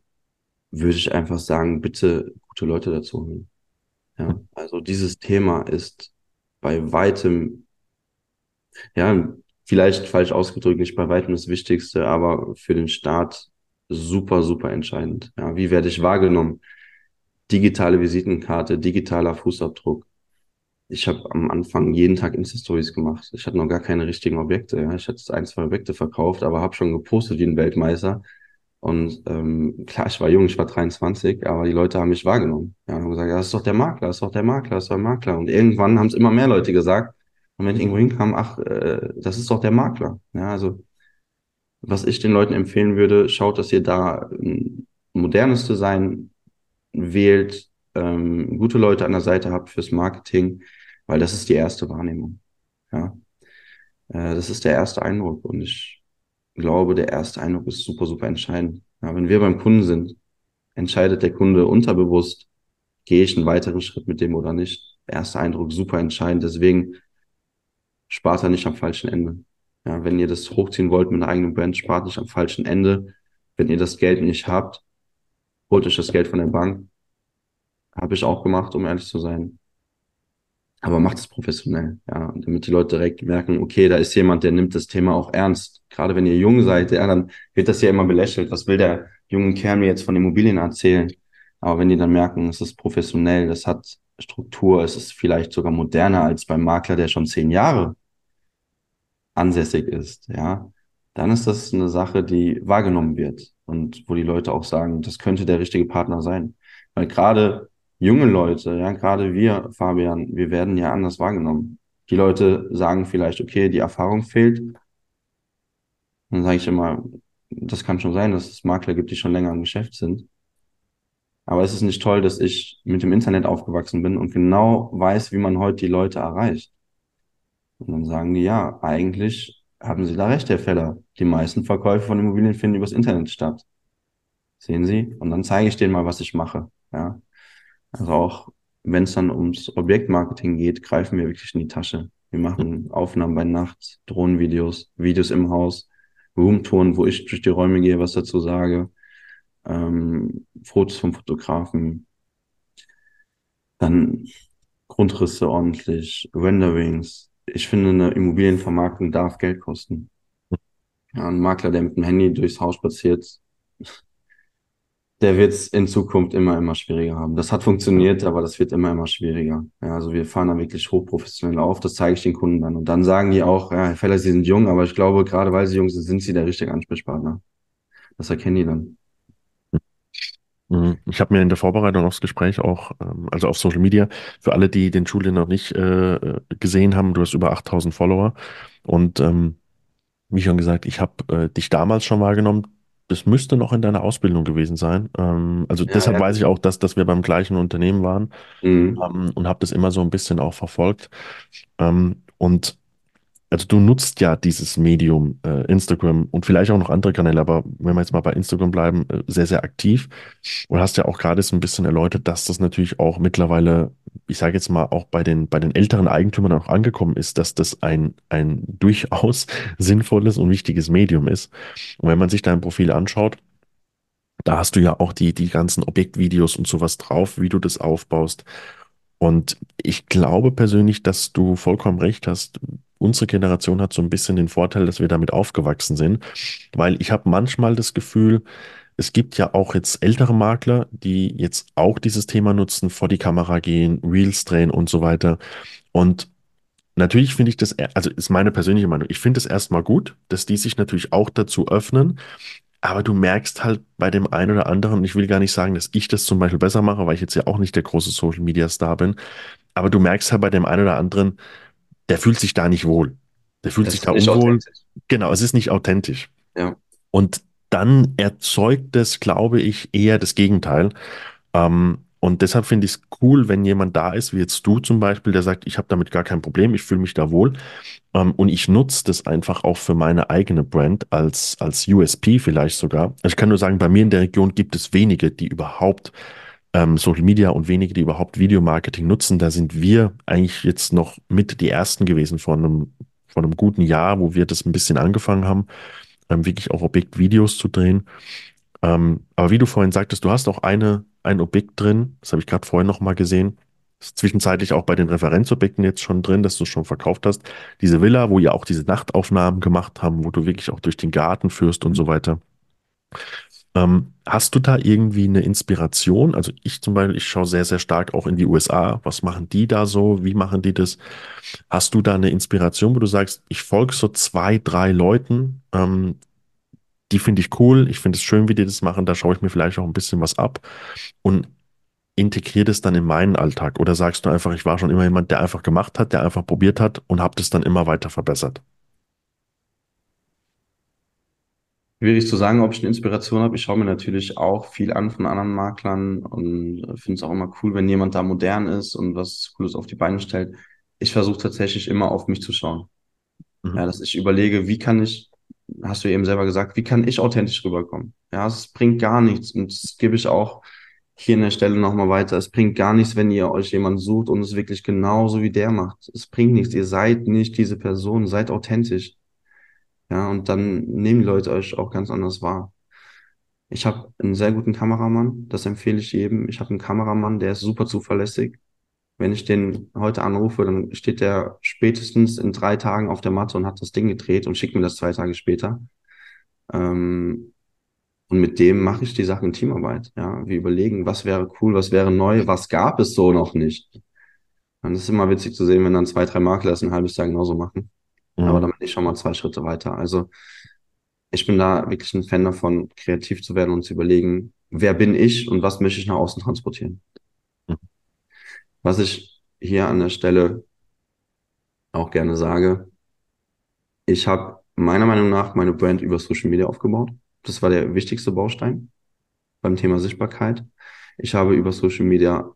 würde ich einfach sagen, bitte gute Leute dazu holen. Ja, also dieses Thema ist bei weitem, ja, vielleicht falsch ausgedrückt, nicht bei weitem das Wichtigste, aber für den Start super, super entscheidend. Ja, wie werde ich wahrgenommen? Digitale Visitenkarte, digitaler Fußabdruck. Ich habe am Anfang jeden Tag Insta-Stories gemacht. Ich hatte noch gar keine richtigen Objekte. Ja. Ich hatte ein, zwei Objekte verkauft, aber habe schon gepostet wie ein Weltmeister. Und ähm, klar, ich war jung, ich war 23, aber die Leute haben mich wahrgenommen. Ja, haben gesagt, das ist doch der Makler, das ist doch der Makler, das ist doch der Makler. Und irgendwann haben es immer mehr Leute gesagt. Und wenn ich irgendwo hinkam, ach, äh, das ist doch der Makler. Ja, also was ich den Leuten empfehlen würde, schaut, dass ihr da ein modernes Design wählt, ähm, gute Leute an der Seite habt fürs Marketing, weil das ist die erste Wahrnehmung. Ja, äh, das ist der erste Eindruck und ich glaube, der erste Eindruck ist super, super entscheidend. Ja, wenn wir beim Kunden sind, entscheidet der Kunde unterbewusst, gehe ich einen weiteren Schritt mit dem oder nicht. Der erste Eindruck super entscheidend. Deswegen spart er nicht am falschen Ende. Ja, wenn ihr das hochziehen wollt mit einer eigenen Brand, spart nicht am falschen Ende. Wenn ihr das Geld nicht habt, holt euch das Geld von der Bank. Habe ich auch gemacht, um ehrlich zu sein aber macht es professionell, ja, damit die Leute direkt merken, okay, da ist jemand, der nimmt das Thema auch ernst. Gerade wenn ihr jung seid, ja, dann wird das ja immer belächelt. Was will der junge Kerl mir jetzt von Immobilien erzählen? Aber wenn die dann merken, es ist professionell, das hat Struktur, es ist vielleicht sogar moderner als beim Makler, der schon zehn Jahre ansässig ist, ja, dann ist das eine Sache, die wahrgenommen wird und wo die Leute auch sagen, das könnte der richtige Partner sein. Weil gerade junge Leute, ja, gerade wir, Fabian, wir werden ja anders wahrgenommen. Die Leute sagen vielleicht, okay, die Erfahrung fehlt. Dann sage ich immer, das kann schon sein, dass es Makler gibt, die schon länger im Geschäft sind. Aber es ist nicht toll, dass ich mit dem Internet aufgewachsen bin und genau weiß, wie man heute die Leute erreicht. Und dann sagen die, ja, eigentlich haben Sie da recht, Herr Feller. Die meisten Verkäufe von Immobilien finden übers Internet statt. Sehen Sie? Und dann zeige ich denen mal, was ich mache. Ja. Also auch wenn es dann ums Objektmarketing geht, greifen wir wirklich in die Tasche. Wir machen Aufnahmen bei Nacht, Drohnenvideos, Videos im Haus, Roomtouren, wo ich durch die Räume gehe, was dazu sage, ähm, Fotos vom Fotografen, dann Grundrisse ordentlich, Renderings. Ich finde, eine Immobilienvermarktung darf Geld kosten. Ja, ein Makler, der mit dem Handy durchs Haus spaziert, der wird es in Zukunft immer, immer schwieriger haben. Das hat funktioniert, aber das wird immer, immer schwieriger. Ja, also wir fahren da wirklich hochprofessionell auf, das zeige ich den Kunden dann. Und dann sagen die auch, ja, Herr Feller, Sie sind jung, aber ich glaube, gerade weil Sie jung sind, sind Sie der richtige Ansprechpartner. Das erkennen die dann.
Mhm. Ich habe mir in der Vorbereitung aufs Gespräch auch, ähm, also auf Social Media, für alle, die den Julian noch nicht äh, gesehen haben, du hast über 8000 Follower und ähm, wie schon gesagt, ich habe äh, dich damals schon wahrgenommen, das müsste noch in deiner Ausbildung gewesen sein. Ähm, also ja, deshalb ja. weiß ich auch, dass, dass wir beim gleichen Unternehmen waren mhm. ähm, und habe das immer so ein bisschen auch verfolgt. Ähm, und also du nutzt ja dieses Medium äh, Instagram und vielleicht auch noch andere Kanäle, aber wenn wir jetzt mal bei Instagram bleiben, äh, sehr, sehr aktiv und hast ja auch gerade so ein bisschen erläutert, dass das natürlich auch mittlerweile, ich sage jetzt mal, auch bei den, bei den älteren Eigentümern auch angekommen ist, dass das ein, ein durchaus sinnvolles und wichtiges Medium ist. Und wenn man sich dein Profil anschaut, da hast du ja auch die, die ganzen Objektvideos und sowas drauf, wie du das aufbaust. Und ich glaube persönlich, dass du vollkommen recht hast unsere Generation hat so ein bisschen den Vorteil, dass wir damit aufgewachsen sind, weil ich habe manchmal das Gefühl, es gibt ja auch jetzt ältere Makler, die jetzt auch dieses Thema nutzen, vor die Kamera gehen, Reels drehen und so weiter. Und natürlich finde ich das, also ist meine persönliche Meinung, ich finde es erstmal gut, dass die sich natürlich auch dazu öffnen. Aber du merkst halt bei dem einen oder anderen, ich will gar nicht sagen, dass ich das zum Beispiel besser mache, weil ich jetzt ja auch nicht der große Social Media Star bin, aber du merkst halt bei dem einen oder anderen, der fühlt sich da nicht wohl. Der fühlt das sich da unwohl. Genau, es ist nicht authentisch.
Ja.
Und dann erzeugt es, glaube ich, eher das Gegenteil. Ähm, Und deshalb finde ich es cool, wenn jemand da ist, wie jetzt du zum Beispiel, der sagt, ich habe damit gar kein Problem, ich fühle mich da wohl. Ähm, und ich nutze das einfach auch für meine eigene Brand als, als USP vielleicht sogar. Also ich kann nur sagen, bei mir in der Region gibt es wenige, die überhaupt ähm, Social Media und wenige, die überhaupt Videomarketing nutzen. Da sind wir eigentlich jetzt noch mit die ersten gewesen vor einem, vor einem guten Jahr, wo wir das ein bisschen angefangen haben, ähm, wirklich auch Objektvideos zu drehen. Ähm, aber wie du vorhin sagtest, du hast auch eine, ein Objekt drin, das habe ich gerade vorhin noch mal gesehen, ist zwischenzeitlich auch bei den Referenzobjekten jetzt schon drin, dass du schon verkauft hast. Diese Villa, wo ihr auch diese Nachtaufnahmen gemacht haben, wo du wirklich auch durch den Garten führst und so weiter. Ähm, hast du da irgendwie eine Inspiration? Also ich zum Beispiel, ich schaue sehr, sehr stark auch in die USA. Was machen die da so? Wie machen die das? Hast du da eine Inspiration, wo du sagst, ich folge so zwei, drei Leuten, ähm, die finde ich cool, ich finde es schön, wie die das machen, da schaue ich mir vielleicht auch ein bisschen was ab und integriere das dann in meinen Alltag? Oder sagst du einfach, ich war schon immer jemand, der einfach gemacht hat, der einfach probiert hat und habe das dann immer weiter verbessert?
Schwierig zu sagen, ob ich eine Inspiration habe. Ich schaue mir natürlich auch viel an von anderen Maklern und finde es auch immer cool, wenn jemand da modern ist und was Cooles auf die Beine stellt. Ich versuche tatsächlich immer auf mich zu schauen.
Mhm.
Ja, dass ich überlege, wie kann ich, hast du eben selber gesagt, wie kann ich authentisch rüberkommen? Ja, es bringt gar nichts und das gebe ich auch hier an der Stelle nochmal weiter. Es bringt gar nichts, wenn ihr euch jemanden sucht und es wirklich genauso wie der macht. Es bringt nichts. Ihr seid nicht diese Person. Seid authentisch. Ja, und dann nehmen die Leute euch auch ganz anders wahr. Ich habe einen sehr guten Kameramann, das empfehle ich jedem. Ich habe einen Kameramann, der ist super zuverlässig. Wenn ich den heute anrufe, dann steht der spätestens in drei Tagen auf der Matte und hat das Ding gedreht und schickt mir das zwei Tage später. Ähm, und mit dem mache ich die Sachen in Teamarbeit. Ja, wir überlegen, was wäre cool, was wäre neu, was gab es so noch nicht. Und es ist immer witzig zu sehen, wenn dann zwei, drei Makler das ein halbes Jahr genauso machen. Aber
Mhm.
dann bin ich schon mal zwei Schritte weiter. Also ich bin da wirklich ein Fan davon, kreativ zu werden und zu überlegen, wer bin ich und was möchte ich nach außen transportieren. Was ich hier an der Stelle auch gerne sage, ich habe meiner Meinung nach meine Brand über Social Media aufgebaut. Das war der wichtigste Baustein beim Thema Sichtbarkeit. Ich habe über Social Media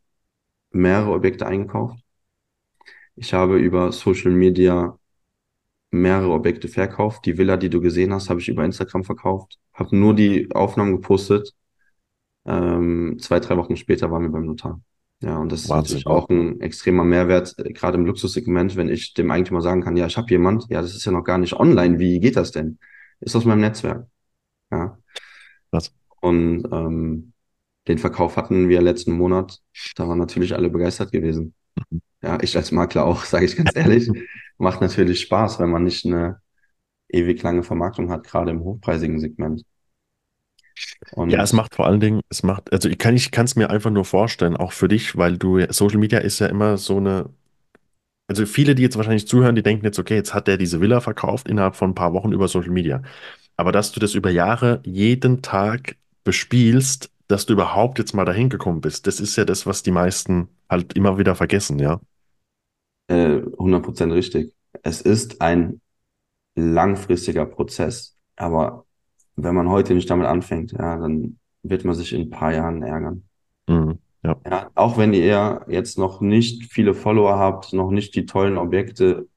mehrere Objekte eingekauft. Ich habe über Social Media mehrere Objekte verkauft. Die Villa, die du gesehen hast, habe ich über Instagram verkauft. Habe nur die Aufnahmen gepostet. Ähm, zwei, drei Wochen später waren wir beim Notar. Ja, und das ist
Wahnsinn.
natürlich auch ein extremer Mehrwert, äh, gerade im Luxussegment, wenn ich dem Eigentümer sagen kann, ja, ich habe jemand, ja, das ist ja noch gar nicht online. Wie geht das denn? Ist aus meinem Netzwerk. Ja.
Krass.
Und ähm, den Verkauf hatten wir letzten Monat. Da waren natürlich alle begeistert gewesen.
Mhm.
Ja, ich als Makler auch, sage ich ganz ehrlich. Macht natürlich Spaß, wenn man nicht eine ewig lange Vermarktung hat, gerade im hochpreisigen Segment. Und
Ja, es macht vor allen Dingen, es macht, also ich kann, ich es mir einfach nur vorstellen, auch für dich, weil du, Social Media ist ja immer so eine, also viele, die jetzt wahrscheinlich zuhören, die denken jetzt, okay, jetzt hat der diese Villa verkauft innerhalb von ein paar Wochen über Social Media. Aber dass du das über Jahre jeden Tag bespielst, dass du überhaupt jetzt mal dahin gekommen bist, das ist ja das, was die meisten halt immer wieder vergessen, ja.
Äh, 100% richtig. Es ist ein langfristiger Prozess, aber wenn man heute nicht damit anfängt, ja, dann wird man sich in ein paar Jahren ärgern.
Mhm. Ja.
Ja, auch wenn ihr jetzt noch nicht viele Follower habt, noch nicht die tollen Objekte,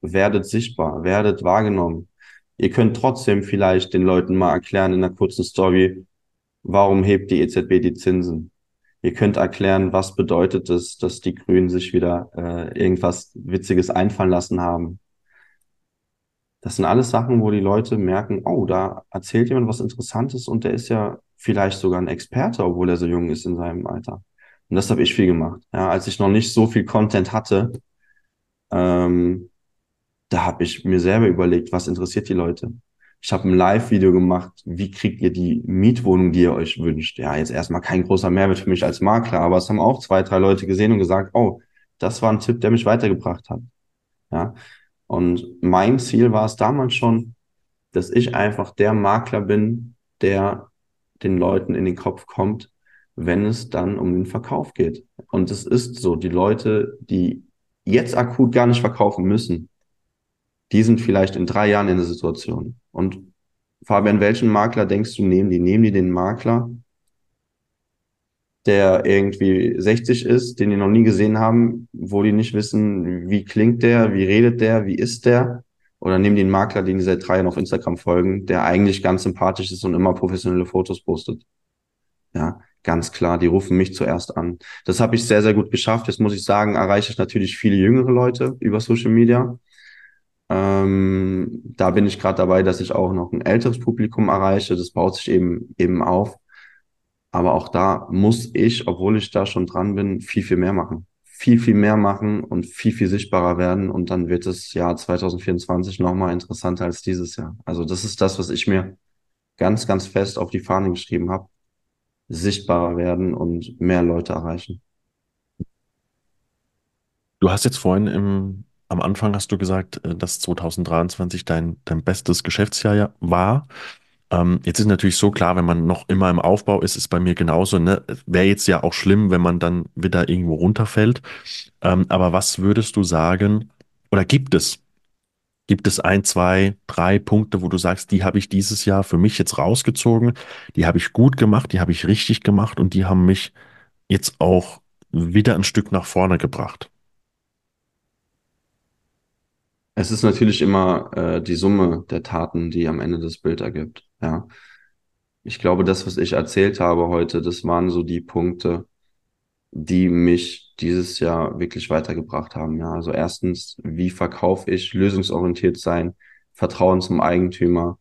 werdet sichtbar, werdet wahrgenommen. Ihr könnt trotzdem vielleicht den Leuten mal erklären in einer kurzen Story, warum hebt die EZB die Zinsen? Ihr könnt erklären, was bedeutet es, dass die Grünen sich wieder äh, irgendwas Witziges einfallen lassen haben. Das sind alles Sachen, wo die Leute merken, oh, da erzählt jemand was Interessantes und der ist ja vielleicht sogar ein Experte, obwohl er so jung ist in seinem Alter. Und das habe ich viel gemacht. Ja, als ich noch nicht so viel Content hatte, ähm, da habe ich mir selber überlegt, was interessiert die Leute. Ich habe ein Live-Video gemacht, wie kriegt ihr die Mietwohnung, die ihr euch wünscht. Ja, jetzt erstmal kein großer Mehrwert für mich als Makler, aber es haben auch zwei, drei Leute gesehen und gesagt, oh, das war ein Tipp, der mich weitergebracht hat. Ja, und mein Ziel war es damals schon, dass ich einfach der Makler bin, der den Leuten in den Kopf kommt, wenn es dann um den Verkauf geht. Und es ist so, die Leute, die jetzt akut gar nicht verkaufen müssen, die sind vielleicht in drei Jahren in der Situation. Und Fabian, welchen Makler denkst du, nehmen die? Nehmen die den Makler, der irgendwie 60 ist, den die noch nie gesehen haben, wo die nicht wissen, wie klingt der, wie redet der, wie ist der. Oder nehmen die einen Makler, den die seit drei Jahren auf Instagram folgen, der eigentlich ganz sympathisch ist und immer professionelle Fotos postet. Ja, ganz klar, die rufen mich zuerst an. Das habe ich sehr, sehr gut geschafft. Jetzt muss ich sagen, erreiche ich natürlich viele jüngere Leute über Social Media. Ähm, da bin ich gerade dabei, dass ich auch noch ein älteres Publikum erreiche. Das baut sich eben eben auf. Aber auch da muss ich, obwohl ich da schon dran bin, viel, viel mehr machen. Viel, viel mehr machen und viel, viel sichtbarer werden. Und dann wird das Jahr 2024 nochmal interessanter als dieses Jahr. Also das ist das, was ich mir ganz, ganz fest auf die Fahne geschrieben habe. Sichtbarer werden und mehr Leute erreichen.
Du hast jetzt vorhin im, am Anfang hast du gesagt, äh, dass 2023 dein, dein bestes Geschäftsjahr war. Ähm, jetzt ist natürlich so klar, wenn man noch immer im Aufbau ist, ist bei mir genauso. Ne? Wäre jetzt ja auch schlimm, wenn man dann wieder irgendwo runterfällt. Ähm, aber was würdest du sagen, oder gibt es, gibt es ein, zwei, drei Punkte, wo du sagst, die habe ich dieses Jahr für mich jetzt rausgezogen, die habe ich gut gemacht, die habe ich richtig gemacht und die haben mich jetzt auch wieder ein Stück nach vorne gebracht?
Es ist natürlich immer äh, die Summe der Taten, die am Ende das Bild ergibt. Ja. Ich glaube, das, was ich erzählt habe heute, das waren so die Punkte, die mich dieses Jahr wirklich weitergebracht haben. Ja, also erstens, wie verkaufe ich, lösungsorientiert sein, Vertrauen zum Eigentümer,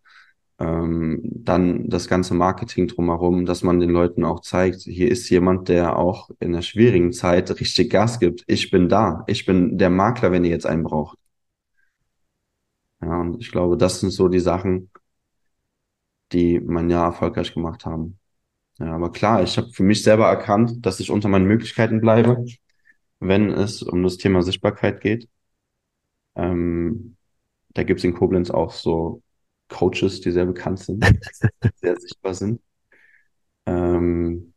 ähm, dann das ganze Marketing drumherum, dass man den Leuten auch zeigt, hier ist jemand, der auch in einer schwierigen Zeit richtig Gas gibt. Ich bin da. Ich bin der Makler, wenn ihr jetzt einen braucht. Ja, und ich glaube, das sind so die Sachen, die mein Jahr erfolgreich gemacht haben. Ja, aber klar, ich habe für mich selber erkannt, dass ich unter meinen Möglichkeiten bleibe, wenn es um das Thema Sichtbarkeit geht. Ähm, da gibt es in Koblenz auch so Coaches, die sehr bekannt sind, sehr sichtbar sind. Ähm,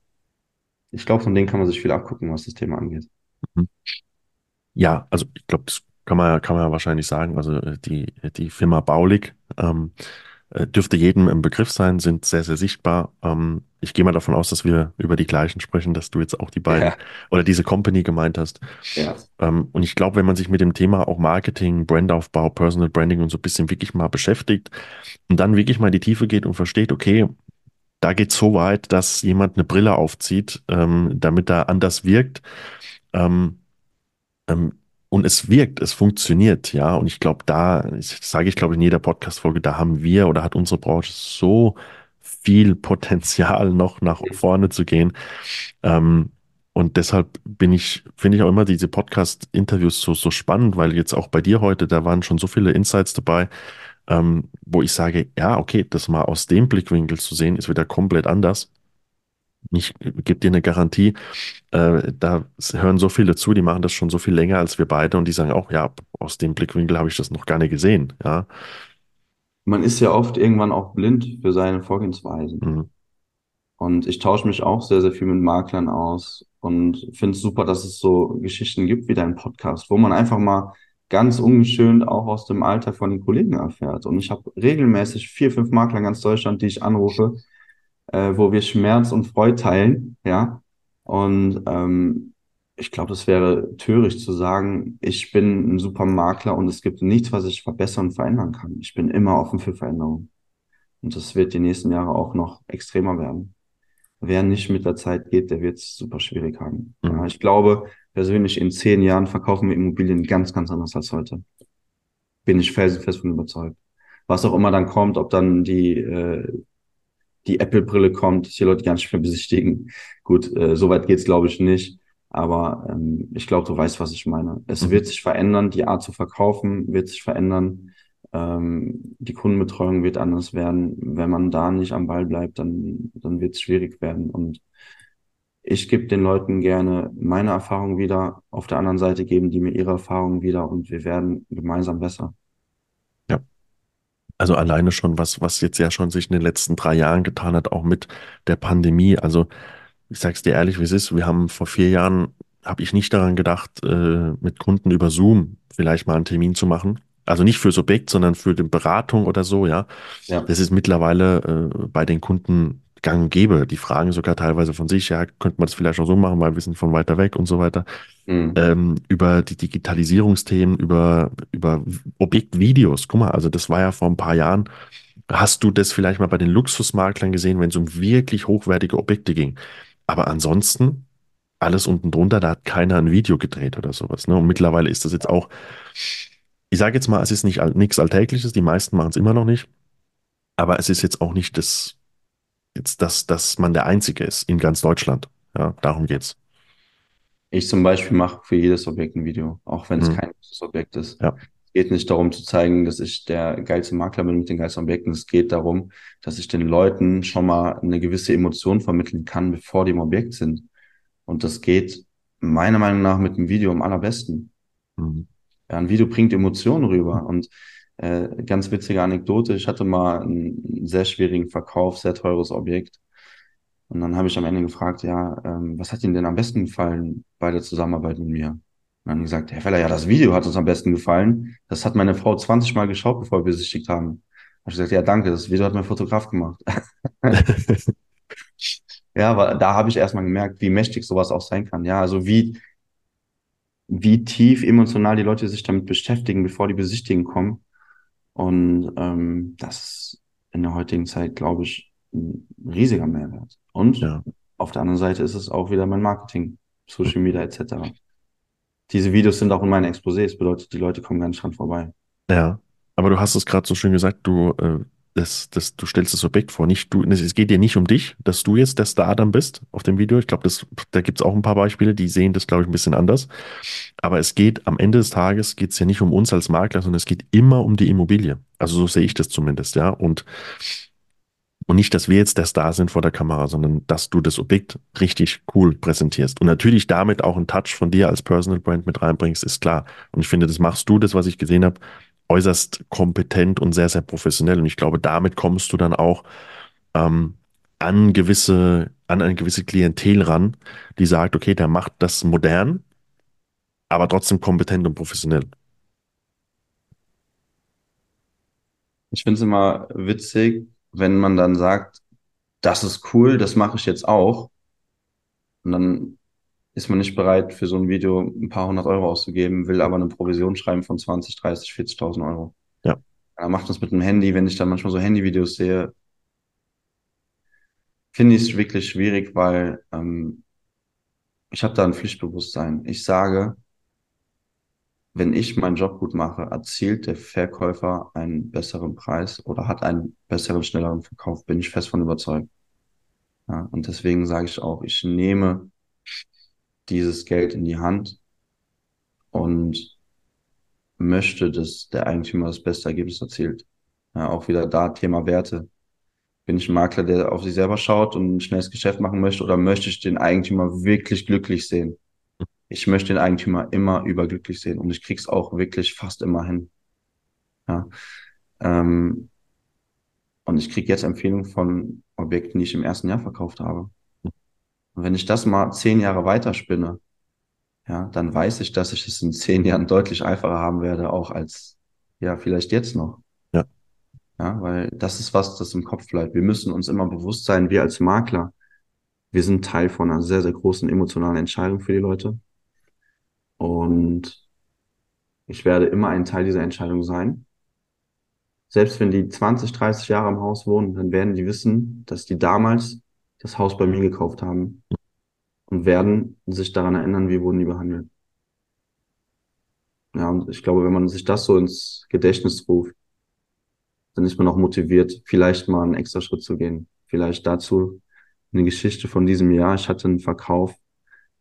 ich glaube, von denen kann man sich viel abgucken, was das Thema angeht. Mhm.
Ja, also ich glaube, das kann man, ja, kann man ja wahrscheinlich sagen. Also äh, die, die Firma Baulig ähm, äh, dürfte jedem im Begriff sein, sind sehr, sehr sichtbar. Ähm, ich gehe mal davon aus, dass wir über die gleichen sprechen, dass du jetzt auch die beiden ja. oder diese Company gemeint hast. Ja. Ähm, und ich glaube, wenn man sich mit dem Thema auch Marketing, Brandaufbau, Personal Branding und so ein bisschen wirklich mal beschäftigt und dann wirklich mal in die Tiefe geht und versteht, okay, da geht so weit, dass jemand eine Brille aufzieht, ähm, damit er anders wirkt. Und es wirkt, es funktioniert, ja. Und ich glaube, da, sage ich, glaube ich, in jeder Podcast-Folge, da haben wir oder hat unsere Branche so viel Potenzial, noch nach vorne zu gehen. Ähm, und deshalb bin ich, finde ich auch immer diese Podcast-Interviews so, so spannend, weil jetzt auch bei dir heute, da waren schon so viele Insights dabei, ähm, wo ich sage, ja, okay, das mal aus dem Blickwinkel zu sehen, ist wieder komplett anders. Ich gebe dir eine Garantie, äh, da hören so viele zu, die machen das schon so viel länger als wir beide und die sagen auch, ja, aus dem Blickwinkel habe ich das noch gar nicht gesehen. Ja.
Man ist ja oft irgendwann auch blind für seine Vorgehensweisen. Mhm. Und ich tausche mich auch sehr, sehr viel mit Maklern aus und finde es super, dass es so Geschichten gibt wie dein Podcast, wo man einfach mal ganz ungeschönt auch aus dem Alter von den Kollegen erfährt. Und ich habe regelmäßig vier, fünf Makler in ganz Deutschland, die ich anrufe, äh, wo wir Schmerz und Freude teilen, ja. Und ähm, ich glaube, das wäre töricht zu sagen, ich bin ein super Makler und es gibt nichts, was ich verbessern und verändern kann. Ich bin immer offen für Veränderungen. Und das wird die nächsten Jahre auch noch extremer werden. Wer nicht mit der Zeit geht, der wird es super schwierig haben. Mhm. Ja, ich glaube persönlich, in zehn Jahren verkaufen wir Immobilien ganz, ganz anders als heute. Bin ich felsenfest von überzeugt. Was auch immer dann kommt, ob dann die äh, die Apple-Brille kommt, dass die Leute gar nicht mehr besichtigen. Gut, äh, soweit geht's glaube ich nicht. Aber ähm, ich glaube, du weißt, was ich meine. Es mhm. wird sich verändern, die Art zu verkaufen wird sich verändern. Ähm, die Kundenbetreuung wird anders werden. Wenn man da nicht am Ball bleibt, dann, dann wird es schwierig werden. Und ich gebe den Leuten gerne meine Erfahrung wieder. Auf der anderen Seite geben die mir ihre Erfahrungen wieder und wir werden gemeinsam besser.
Also alleine schon, was, was jetzt ja schon sich in den letzten drei Jahren getan hat, auch mit der Pandemie. Also ich sag's dir ehrlich, wie es ist. Wir haben vor vier Jahren, habe ich nicht daran gedacht, äh, mit Kunden über Zoom vielleicht mal einen Termin zu machen. Also nicht fürs Objekt, sondern für die Beratung oder so, ja. ja. Das ist mittlerweile äh, bei den Kunden gang und gäbe. Die fragen sogar teilweise von sich, ja, könnte man das vielleicht auch so machen, weil wir sind von weiter weg und so weiter.
Mhm.
Ähm, über die Digitalisierungsthemen, über, über Objektvideos. Guck mal, also das war ja vor ein paar Jahren. Hast du das vielleicht mal bei den Luxusmaklern gesehen, wenn es um wirklich hochwertige Objekte ging? Aber ansonsten alles unten drunter, da hat keiner ein Video gedreht oder sowas. Ne? Und mittlerweile ist das jetzt auch, ich sage jetzt mal, es ist nicht nichts Alltägliches, die meisten machen es immer noch nicht, aber es ist jetzt auch nicht das, jetzt das, dass man der Einzige ist in ganz Deutschland. Ja, darum geht's.
Ich zum Beispiel mache für jedes Objekt ein Video, auch wenn es
Mhm.
kein Objekt ist.
Ja,
Es geht nicht darum zu zeigen, dass ich der geilste Makler bin mit den geilsten Objekten. Es geht darum, dass ich den Leuten schon mal eine gewisse Emotion vermitteln kann, bevor die im Objekt sind. Und das geht meiner Meinung nach mit dem Video am allerbesten.
Mhm.
Ja, ein Video bringt Emotionen rüber. Und äh, ganz witzige Anekdote, ich hatte mal einen sehr schwierigen Verkauf, sehr teures Objekt. Und dann habe ich am Ende gefragt, ja, ähm, was hat Ihnen denn am besten gefallen bei der Zusammenarbeit mit mir? Und dann gesagt, Herr Feller, ja, das Video hat uns am besten gefallen. Das hat meine Frau 20 Mal geschaut, bevor wir besichtigt haben. Habe ich gesagt, ja, danke, das Video hat mein Fotograf gemacht. Ja, aber da habe ich erstmal gemerkt, wie mächtig sowas auch sein kann. Ja, also wie, wie tief emotional die Leute sich damit beschäftigen, bevor die Besichtigen kommen. Und ähm, das ist in der heutigen Zeit, glaube ich, ein riesiger Mehrwert. Und
Ja,
auf der anderen Seite ist es auch wieder mein Marketing, Social Media etc. Diese Videos sind auch in meinen Exposés, bedeutet, die Leute kommen gar nicht dran vorbei.
ja. Aber du hast es gerade so schön gesagt, du, äh, das, das, du stellst das Objekt vor, nicht du, es geht dir nicht um dich, dass du jetzt der Star dann bist auf dem Video. Ich glaube, da gibt es auch ein paar Beispiele, die sehen das, glaube ich, ein bisschen anders. Aber es geht am Ende des Tages geht es ja nicht um uns als Makler, sondern es geht immer um die Immobilie. Also so sehe ich das zumindest, ja. Und, und nicht, dass wir jetzt der Star sind vor der Kamera, sondern dass du das Objekt richtig cool präsentierst. Und natürlich damit auch einen Touch von dir als Personal Brand mit reinbringst, ist klar. Und ich finde, das machst du, das, was ich gesehen habe, äußerst kompetent und sehr, sehr professionell. Und ich glaube, damit kommst du dann auch ähm, an gewisse, an eine gewisse Klientel ran, die sagt, okay, der macht das modern, aber trotzdem kompetent und professionell.
Ich finde es immer witzig, wenn man dann sagt, das ist cool, das mache ich jetzt auch. Und dann ist man nicht bereit, für so ein Video ein paar hundert Euro auszugeben, will aber eine Provision schreiben von 20, 30, 40.000 Euro.
Ja,
Er macht das mit dem Handy, wenn ich dann manchmal so Handyvideos sehe, finde ich es wirklich schwierig, weil ähm, ich habe da ein Pflichtbewusstsein. Ich sage, wenn ich meinen Job gut mache, erzielt der Verkäufer einen besseren Preis oder hat einen besseren, schnelleren Verkauf, bin ich fest von überzeugt. Ja, und deswegen sage ich auch, ich nehme dieses Geld in die Hand und möchte, dass der Eigentümer das beste Ergebnis erzielt. Ja, auch wieder da Thema Werte. Bin ich ein Makler, der auf sich selber schaut und ein schnelles Geschäft machen möchte oder möchte ich den Eigentümer wirklich glücklich sehen? Ich möchte den Eigentümer immer überglücklich sehen und ich krieg's auch wirklich fast immer hin. Ja. Ähm, und ich krieg jetzt Empfehlungen von Objekten, die ich im ersten Jahr verkauft habe. Und wenn ich das mal zehn Jahre weiterspinne, ja, dann weiß ich, dass ich es in zehn Jahren deutlich einfacher haben werde, auch als, ja, vielleicht jetzt noch.
ja,
Ja, weil das ist was, das im Kopf bleibt. Wir müssen uns immer bewusst sein, wir als Makler, wir sind Teil von einer sehr, sehr großen emotionalen Entscheidung für die Leute. Und ich werde immer ein Teil dieser Entscheidung sein. Selbst wenn die 20, 30 Jahre im Haus wohnen, dann werden die wissen, dass die damals das Haus bei mir gekauft haben und werden sich daran erinnern, wie wurden die behandelt. Ja, und ich glaube, wenn man sich das so ins Gedächtnis ruft, dann ist man auch motiviert, vielleicht mal einen extra Schritt zu gehen. Vielleicht dazu eine Geschichte von diesem Jahr. Ich hatte einen Verkauf,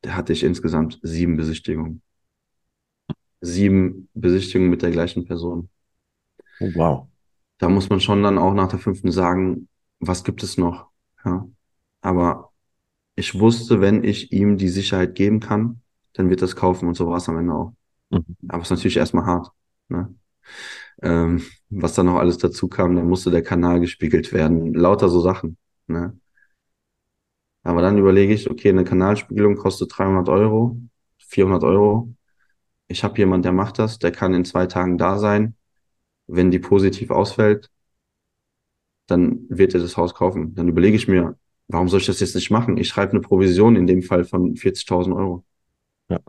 da hatte ich insgesamt sieben Besichtigungen. Sieben Besichtigungen mit der gleichen Person.
oh, wow.
Da muss man schon dann auch nach der fünften sagen, was gibt es noch? Ja. Aber ich wusste, wenn ich ihm die Sicherheit geben kann, dann wird das kaufen und so war es am Ende auch.
Mhm.
Aber es ist natürlich erstmal hart. Ne? Ähm, was dann noch alles dazu kam, dann musste der Kanal gespiegelt werden. Lauter so Sachen. Ne? Aber dann überlege ich, okay, eine Kanalspiegelung kostet 300 Euro, 400 Euro. Ich habe jemand, der macht das, der kann in zwei Tagen da sein. Wenn die positiv ausfällt, dann wird er das Haus kaufen. Dann überlege ich mir, warum soll ich das jetzt nicht machen? Ich schreibe eine Provision in dem Fall von 40.000 Euro.
Ja.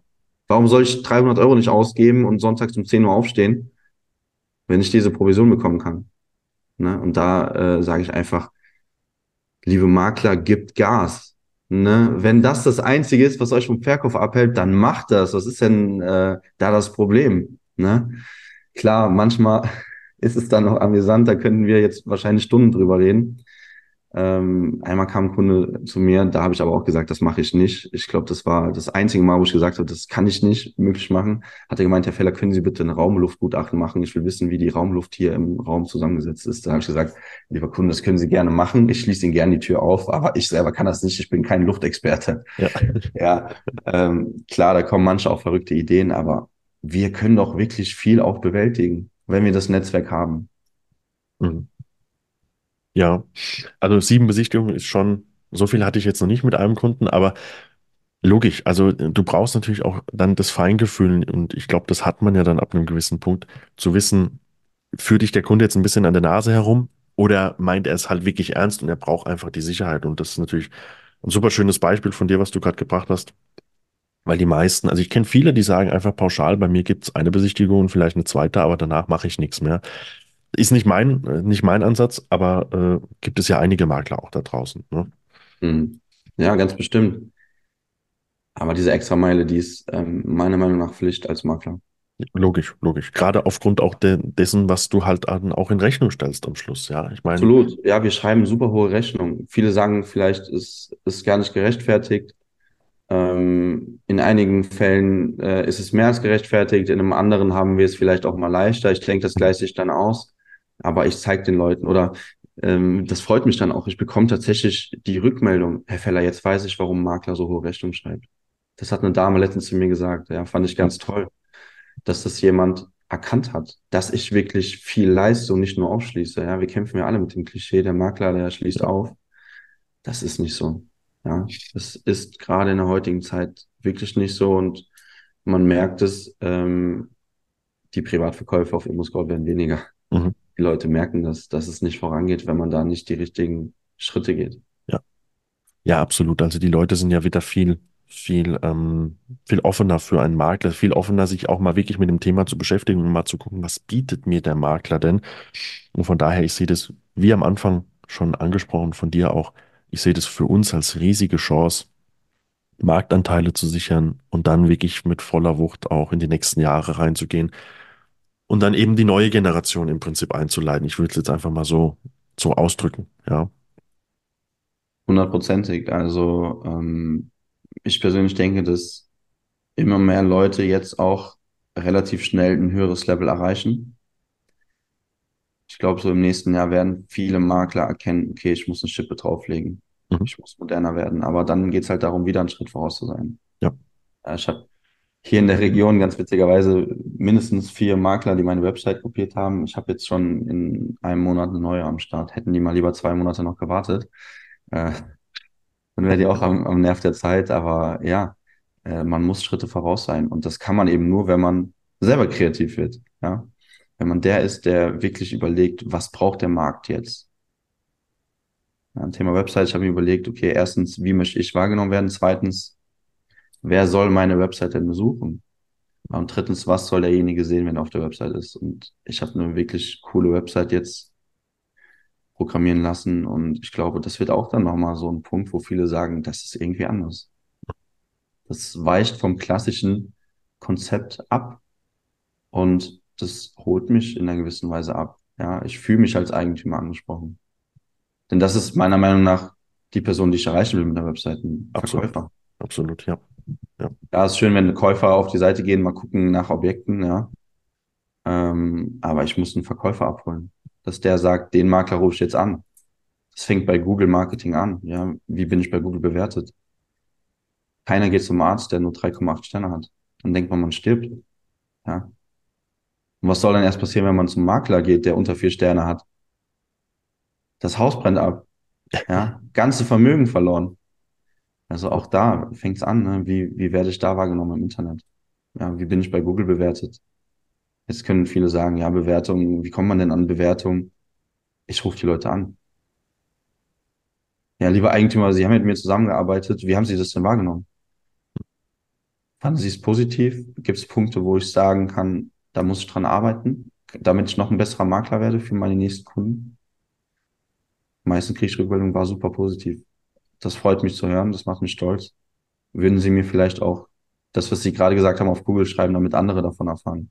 Warum soll ich 300 Euro nicht ausgeben und sonntags um 10 Uhr aufstehen, wenn ich diese Provision bekommen kann? Ne? Und da äh, sage ich einfach, liebe Makler, gibt Gas. Ne? Wenn das das Einzige ist, was euch vom Verkauf abhält, dann macht das. Was ist denn äh, da das Problem? Ne? Klar, manchmal ist es dann noch amüsant, da könnten wir jetzt wahrscheinlich Stunden drüber reden. Ähm, einmal kam ein Kunde zu mir, da habe ich aber auch gesagt, das mache ich nicht. Ich glaube, das war das einzige Mal, wo ich gesagt habe, das kann ich nicht möglich machen. Hat er gemeint, Herr Feller, können Sie bitte ein Raumluftgutachten machen? Ich will wissen, wie die Raumluft hier im Raum zusammengesetzt ist. Da habe ich gesagt, lieber Kunde, das können Sie gerne machen. Ich schließe Ihnen gerne die Tür auf, aber ich selber kann das nicht. Ich bin kein Luftexperte. Ja, ja ähm, klar, da kommen manche auch verrückte Ideen, aber wir können doch wirklich viel auch bewältigen, wenn wir das Netzwerk haben.
Mhm. Ja, also sieben Besichtigungen ist schon, so viel hatte ich jetzt noch nicht mit einem Kunden, aber logisch. Also du brauchst natürlich auch dann das Feingefühl und ich glaube, das hat man ja dann ab einem gewissen Punkt zu wissen, führt dich der Kunde jetzt ein bisschen an der Nase herum oder meint er es halt wirklich ernst und er braucht einfach die Sicherheit und das ist natürlich ein super schönes Beispiel von dir, was du gerade gebracht hast. Weil die meisten, also ich kenne viele, die sagen einfach pauschal, bei mir gibt es eine Besichtigung und vielleicht eine zweite, aber danach mache ich nichts mehr. Ist nicht mein, nicht mein Ansatz, aber äh, gibt es ja einige Makler auch da draußen. Ne?
Mhm. Ja, ganz bestimmt. Aber diese Extrameile, die ist ähm, meiner Meinung nach Pflicht als Makler.
Logisch, logisch. Gerade aufgrund auch de dessen, was du halt auch in Rechnung stellst am Schluss. Ja, ich meine.
Absolut. Ja, wir schreiben super hohe Rechnungen. Viele sagen vielleicht, ist, ist gar nicht gerechtfertigt. Ähm, in einigen Fällen äh, ist es mehr als gerechtfertigt. In einem anderen haben wir es vielleicht auch mal leichter. Ich denke, das gleicht sich dann aus. Aber ich zeige den Leuten oder ähm, das freut mich dann auch. Ich bekomme tatsächlich die Rückmeldung, Herr Feller, jetzt weiß ich, warum Makler so hohe Rechnung schreibt. Das hat eine Dame letztens zu mir gesagt. Ja, fand ich ganz toll, dass das jemand erkannt hat, dass ich wirklich viel leiste und nicht nur aufschließe. Ja, wir kämpfen ja alle mit dem Klischee, der Makler, der schließt auf. Das ist nicht so. Ja, das ist gerade in der heutigen Zeit wirklich nicht so und man merkt es, ähm, die Privatverkäufe auf ImmoScout werden weniger. Mhm die Leute merken, dass, dass es nicht vorangeht, wenn man da nicht die richtigen Schritte geht.
Ja. Ja, absolut. Also die Leute sind ja wieder viel, viel, ähm, viel offener für einen Makler, viel offener, sich auch mal wirklich mit dem Thema zu beschäftigen und mal zu gucken, was bietet mir der Makler denn? Und von daher, ich sehe das, wie am Anfang schon angesprochen von dir auch, ich sehe das für uns als riesige Chance, Marktanteile zu sichern und dann wirklich mit voller Wucht auch in die nächsten Jahre reinzugehen und dann eben die neue Generation im Prinzip einzuleiten. Ich würde es jetzt einfach mal so, so ausdrücken, ja.
Hundertprozentig. Also ähm, ich persönlich denke, dass immer mehr Leute jetzt auch relativ schnell ein höheres Level erreichen. Ich glaube, so im nächsten Jahr werden viele Makler erkennen, okay, ich muss eine Schippe drauflegen. Mhm. Ich muss moderner werden. Aber dann geht es halt darum, wieder einen Schritt voraus zu sein.
Ja.
Ich habe hier in der Region ganz witzigerweise mindestens vier Makler, die meine Website kopiert haben. Ich habe jetzt schon in einem Monat eine neue am Start. Hätten die mal lieber zwei Monate noch gewartet. Äh, dann wäre die auch am, am Nerv der Zeit. Aber ja, äh, man muss Schritte voraus sein. Und das kann man eben nur, wenn man selber kreativ wird. Ja? Wenn man der ist, der wirklich überlegt, was braucht der Markt jetzt? Ja, Thema Website, ich habe mir überlegt, okay, erstens, wie möchte ich wahrgenommen werden? Zweitens, wer soll meine Website denn besuchen? Und drittens, was soll derjenige sehen, wenn er auf der Website ist? Und ich habe eine wirklich coole Website jetzt programmieren lassen und ich glaube, das wird auch dann nochmal so ein Punkt, wo viele sagen, das ist irgendwie anders. Das weicht vom klassischen Konzept ab und das holt mich in einer gewissen Weise ab. Ja, ich fühle mich als Eigentümer angesprochen. Denn das ist meiner Meinung nach die Person, die ich erreichen will mit der Website, ein
Verkäufer. Absolut, ja.
Ja. ja, ist schön, wenn Käufer auf die Seite gehen, mal gucken nach Objekten, ja. Ähm, aber ich muss einen Verkäufer abholen. Dass der sagt, den Makler rufe ich jetzt an. Das fängt bei Google Marketing an. Ja, wie bin ich bei Google bewertet? Keiner geht zum Arzt, der nur 3,8 Sterne hat. Dann denkt man, man stirbt. Ja. Und was soll dann erst passieren, wenn man zum Makler geht, der unter vier Sterne hat? Das Haus brennt ab. Ja, ganze Vermögen verloren. Also auch da fängt es an, ne? wie, wie werde ich da wahrgenommen im Internet? Ja, wie bin ich bei Google bewertet? Jetzt können viele sagen, ja, Bewertung, wie kommt man denn an Bewertung? Ich rufe die Leute an. Ja, lieber Eigentümer, Sie haben mit mir zusammengearbeitet. Wie haben Sie das denn wahrgenommen? Fanden Sie es positiv? Gibt es Punkte, wo ich sagen kann, da muss ich dran arbeiten, damit ich noch ein besserer Makler werde für meine nächsten Kunden? Meistens kriege ich Rückmeldung, war super positiv. Das freut mich zu hören, das macht mich stolz. Würden Sie mir vielleicht auch das, was Sie gerade gesagt haben, auf Google schreiben, damit andere davon erfahren?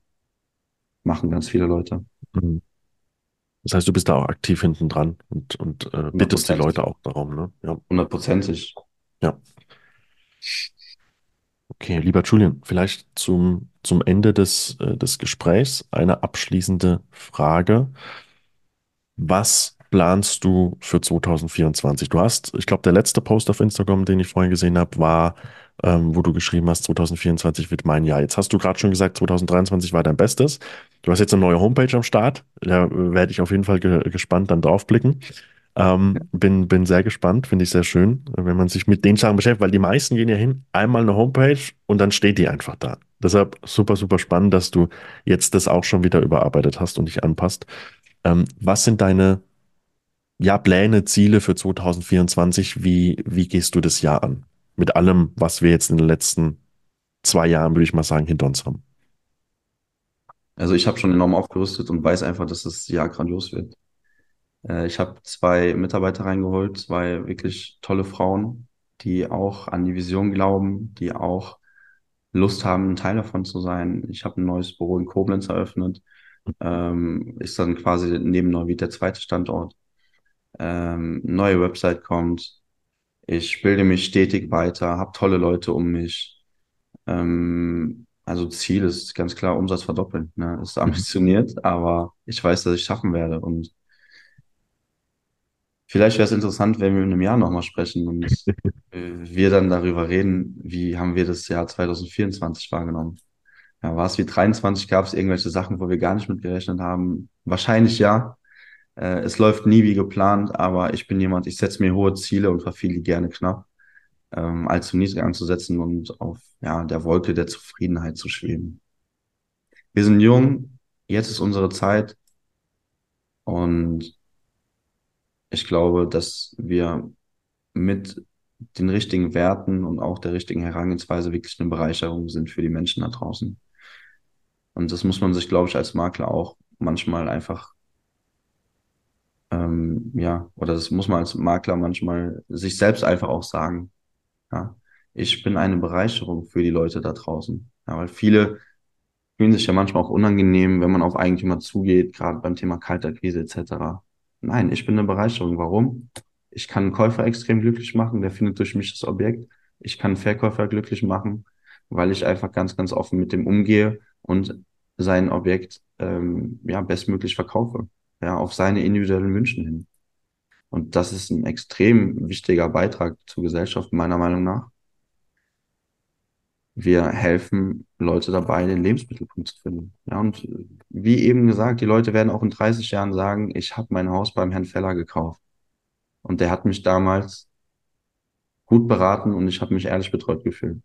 Machen ganz viele Leute.
Mhm. Das heißt, du bist da auch aktiv hinten dran und, und äh, bittest die Leute auch darum, ne?
Ja. Hundertprozentig.
Ja. Okay, lieber Julian, vielleicht zum, zum Ende des, äh, des Gesprächs eine abschließende Frage. Was planst du für 2024? Du hast, ich glaube, der letzte Post auf Instagram, den ich vorhin gesehen habe, war, ähm, wo du geschrieben hast, 2024 wird mein Jahr. Jetzt hast du gerade schon gesagt, 2023 war dein Bestes. Du hast jetzt eine neue Homepage am Start. Da werde ich auf jeden Fall ge gespannt dann draufblicken. Ähm, bin, bin sehr gespannt, finde ich sehr schön, wenn man sich mit den Sachen beschäftigt, weil die meisten gehen ja hin, einmal eine Homepage und dann steht die einfach da. Deshalb super, super spannend, dass du jetzt das auch schon wieder überarbeitet hast und dich anpasst. Ähm, was sind deine ja, Pläne, Ziele für 2024? Wie, wie gehst du das Jahr an? Mit allem, was wir jetzt in den letzten zwei Jahren, würde ich mal sagen, hinter uns haben.
Also ich habe schon enorm aufgerüstet und weiß einfach, dass das Jahr grandios wird. Äh, ich habe zwei Mitarbeiter reingeholt, zwei wirklich tolle Frauen, die auch an die Vision glauben, die auch Lust haben, ein Teil davon zu sein. Ich habe ein neues Büro in Koblenz eröffnet. Ähm, ist dann quasi neben Neuwied der zweite Standort. Ähm, neue Website kommt. Ich bilde mich stetig weiter, habe tolle Leute um mich. Ähm, also Ziel ist ganz klar Umsatz verdoppeln. Ne? Ist mhm. ambitioniert, aber ich weiß, dass ich schaffen werde. Und vielleicht wäre es interessant, wenn wir in einem Jahr nochmal sprechen und wir dann darüber reden, wie haben wir das Jahr 2024 wahrgenommen. Ja, war es wie 23? Gab es irgendwelche Sachen, wo wir gar nicht mit gerechnet haben? Wahrscheinlich ja. Äh, es läuft nie wie geplant, aber ich bin jemand, ich setze mir hohe Ziele und verfehle die gerne knapp, ähm, allzu niedrig anzusetzen und auf ja, der Wolke der Zufriedenheit zu schweben. Wir sind jung, jetzt ist unsere Zeit und ich glaube, dass wir mit den richtigen Werten und auch der richtigen Herangehensweise wirklich eine Bereicherung sind für die Menschen da draußen. Und das muss man sich, glaube ich, als Makler auch manchmal einfach, ähm, ja, oder das muss man als Makler manchmal sich selbst einfach auch sagen. Ja, ich bin eine Bereicherung für die Leute da draußen. Ja, weil viele fühlen sich ja manchmal auch unangenehm, wenn man auf Eigentümer zugeht, gerade beim Thema Kaltakquise etc. Nein, ich bin eine Bereicherung. Warum? Ich kann einen Käufer extrem glücklich machen, der findet durch mich das Objekt. Ich kann einen Verkäufer glücklich machen, weil ich einfach ganz, ganz offen mit dem umgehe und sein Objekt ähm, ja bestmöglich verkaufe, ja auf seine individuellen Wünschen hin. Und das ist ein extrem wichtiger Beitrag zur Gesellschaft meiner Meinung nach. Wir helfen Leute dabei, den Lebensmittelpunkt zu finden. Ja, und wie eben gesagt, die Leute werden auch in 30 Jahren sagen, ich habe mein Haus beim Herrn Feller gekauft. Und der hat mich damals gut beraten und ich habe mich ehrlich betreut gefühlt.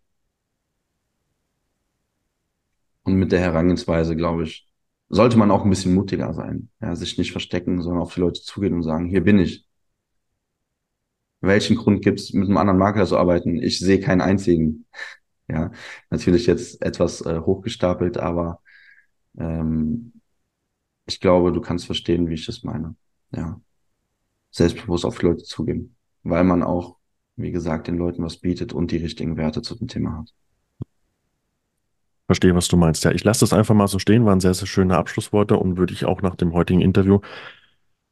Und mit der Herangehensweise, glaube ich, sollte man auch ein bisschen mutiger sein. Ja, sich nicht verstecken, sondern auf die Leute zugehen und sagen, hier bin ich. Welchen Grund gibt es, mit einem anderen Makler zu arbeiten? Ich sehe keinen einzigen. Ja, natürlich jetzt etwas äh, hochgestapelt, aber ähm, ich glaube, du kannst verstehen, wie ich das meine. Ja, selbstbewusst auf die Leute zugehen, weil man auch, wie gesagt, den Leuten was bietet und die richtigen Werte zu dem Thema hat.
Verstehe, was du meinst. Ja, ich lasse das einfach mal so stehen, waren sehr, sehr schöne Abschlussworte und würde ich auch nach dem heutigen Interview,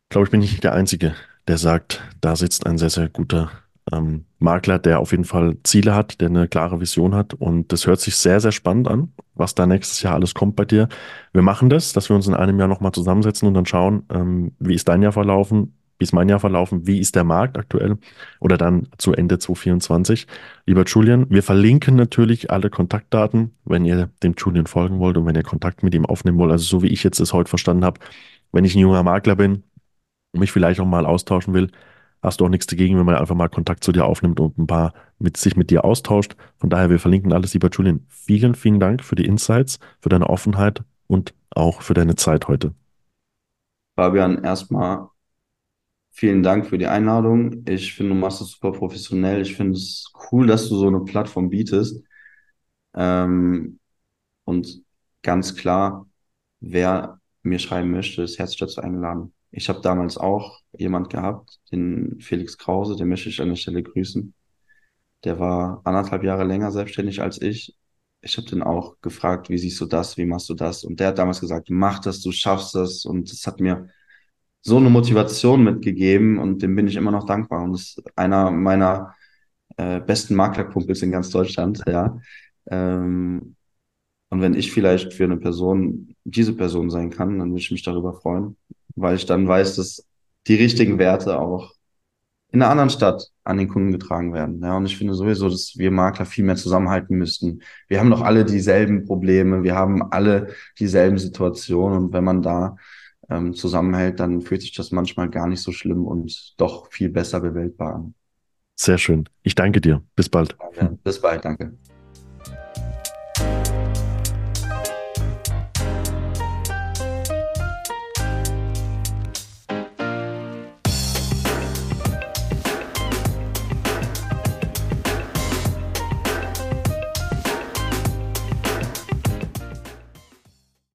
glaube ich, bin ich nicht der Einzige, der sagt, da sitzt ein sehr, sehr guter ähm, Makler, der auf jeden Fall Ziele hat, der eine klare Vision hat. Und das hört sich sehr, sehr spannend an, was da nächstes Jahr alles kommt bei dir. Wir machen das, dass wir uns in einem Jahr nochmal zusammensetzen und dann schauen, ähm, wie ist dein Jahr verlaufen, ist mein Jahr verlaufen, wie ist der Markt aktuell oder dann zu Ende 2024. Lieber Julian, wir verlinken natürlich alle Kontaktdaten, wenn ihr dem Julian folgen wollt und wenn ihr Kontakt mit ihm aufnehmen wollt. Also so wie ich jetzt es heute verstanden habe, wenn ich ein junger Makler bin und mich vielleicht auch mal austauschen will, hast du auch nichts dagegen, wenn man einfach mal Kontakt zu dir aufnimmt und ein paar mit sich mit dir austauscht. Von daher, wir verlinken alles, lieber Julian. Vielen, vielen Dank für die Insights, für deine Offenheit und auch für deine Zeit heute.
Fabian, erstmal Vielen Dank für die Einladung. Ich finde, du machst es super professionell. Ich finde es cool, dass du so eine Plattform bietest. Ähm, und ganz klar, wer mir schreiben möchte, ist herzlich dazu eingeladen. Ich habe damals auch jemand gehabt, den Felix Krause, den möchte ich an der Stelle grüßen. Der war anderthalb Jahre länger selbstständig als ich. Ich habe den auch gefragt, wie siehst du das, wie machst du das? Und der hat damals gesagt, mach das, du schaffst das. Und das hat mir so eine Motivation mitgegeben und dem bin ich immer noch dankbar. Und das ist einer meiner äh, besten Maklerkumpels in ganz Deutschland, ja. Ähm, und wenn ich vielleicht für eine Person diese Person sein kann, dann würde ich mich darüber freuen, weil ich dann weiß, dass die richtigen Werte auch in einer anderen Stadt an den Kunden getragen werden. Ja, und ich finde sowieso, dass wir Makler viel mehr zusammenhalten müssten. Wir haben doch alle dieselben Probleme, wir haben alle dieselben Situationen und wenn man da ähm, zusammenhält, dann fühlt sich das manchmal gar nicht so schlimm und doch viel besser bewältbar an.
Sehr schön. Ich danke dir. Bis bald.
Ja, bis bald, danke.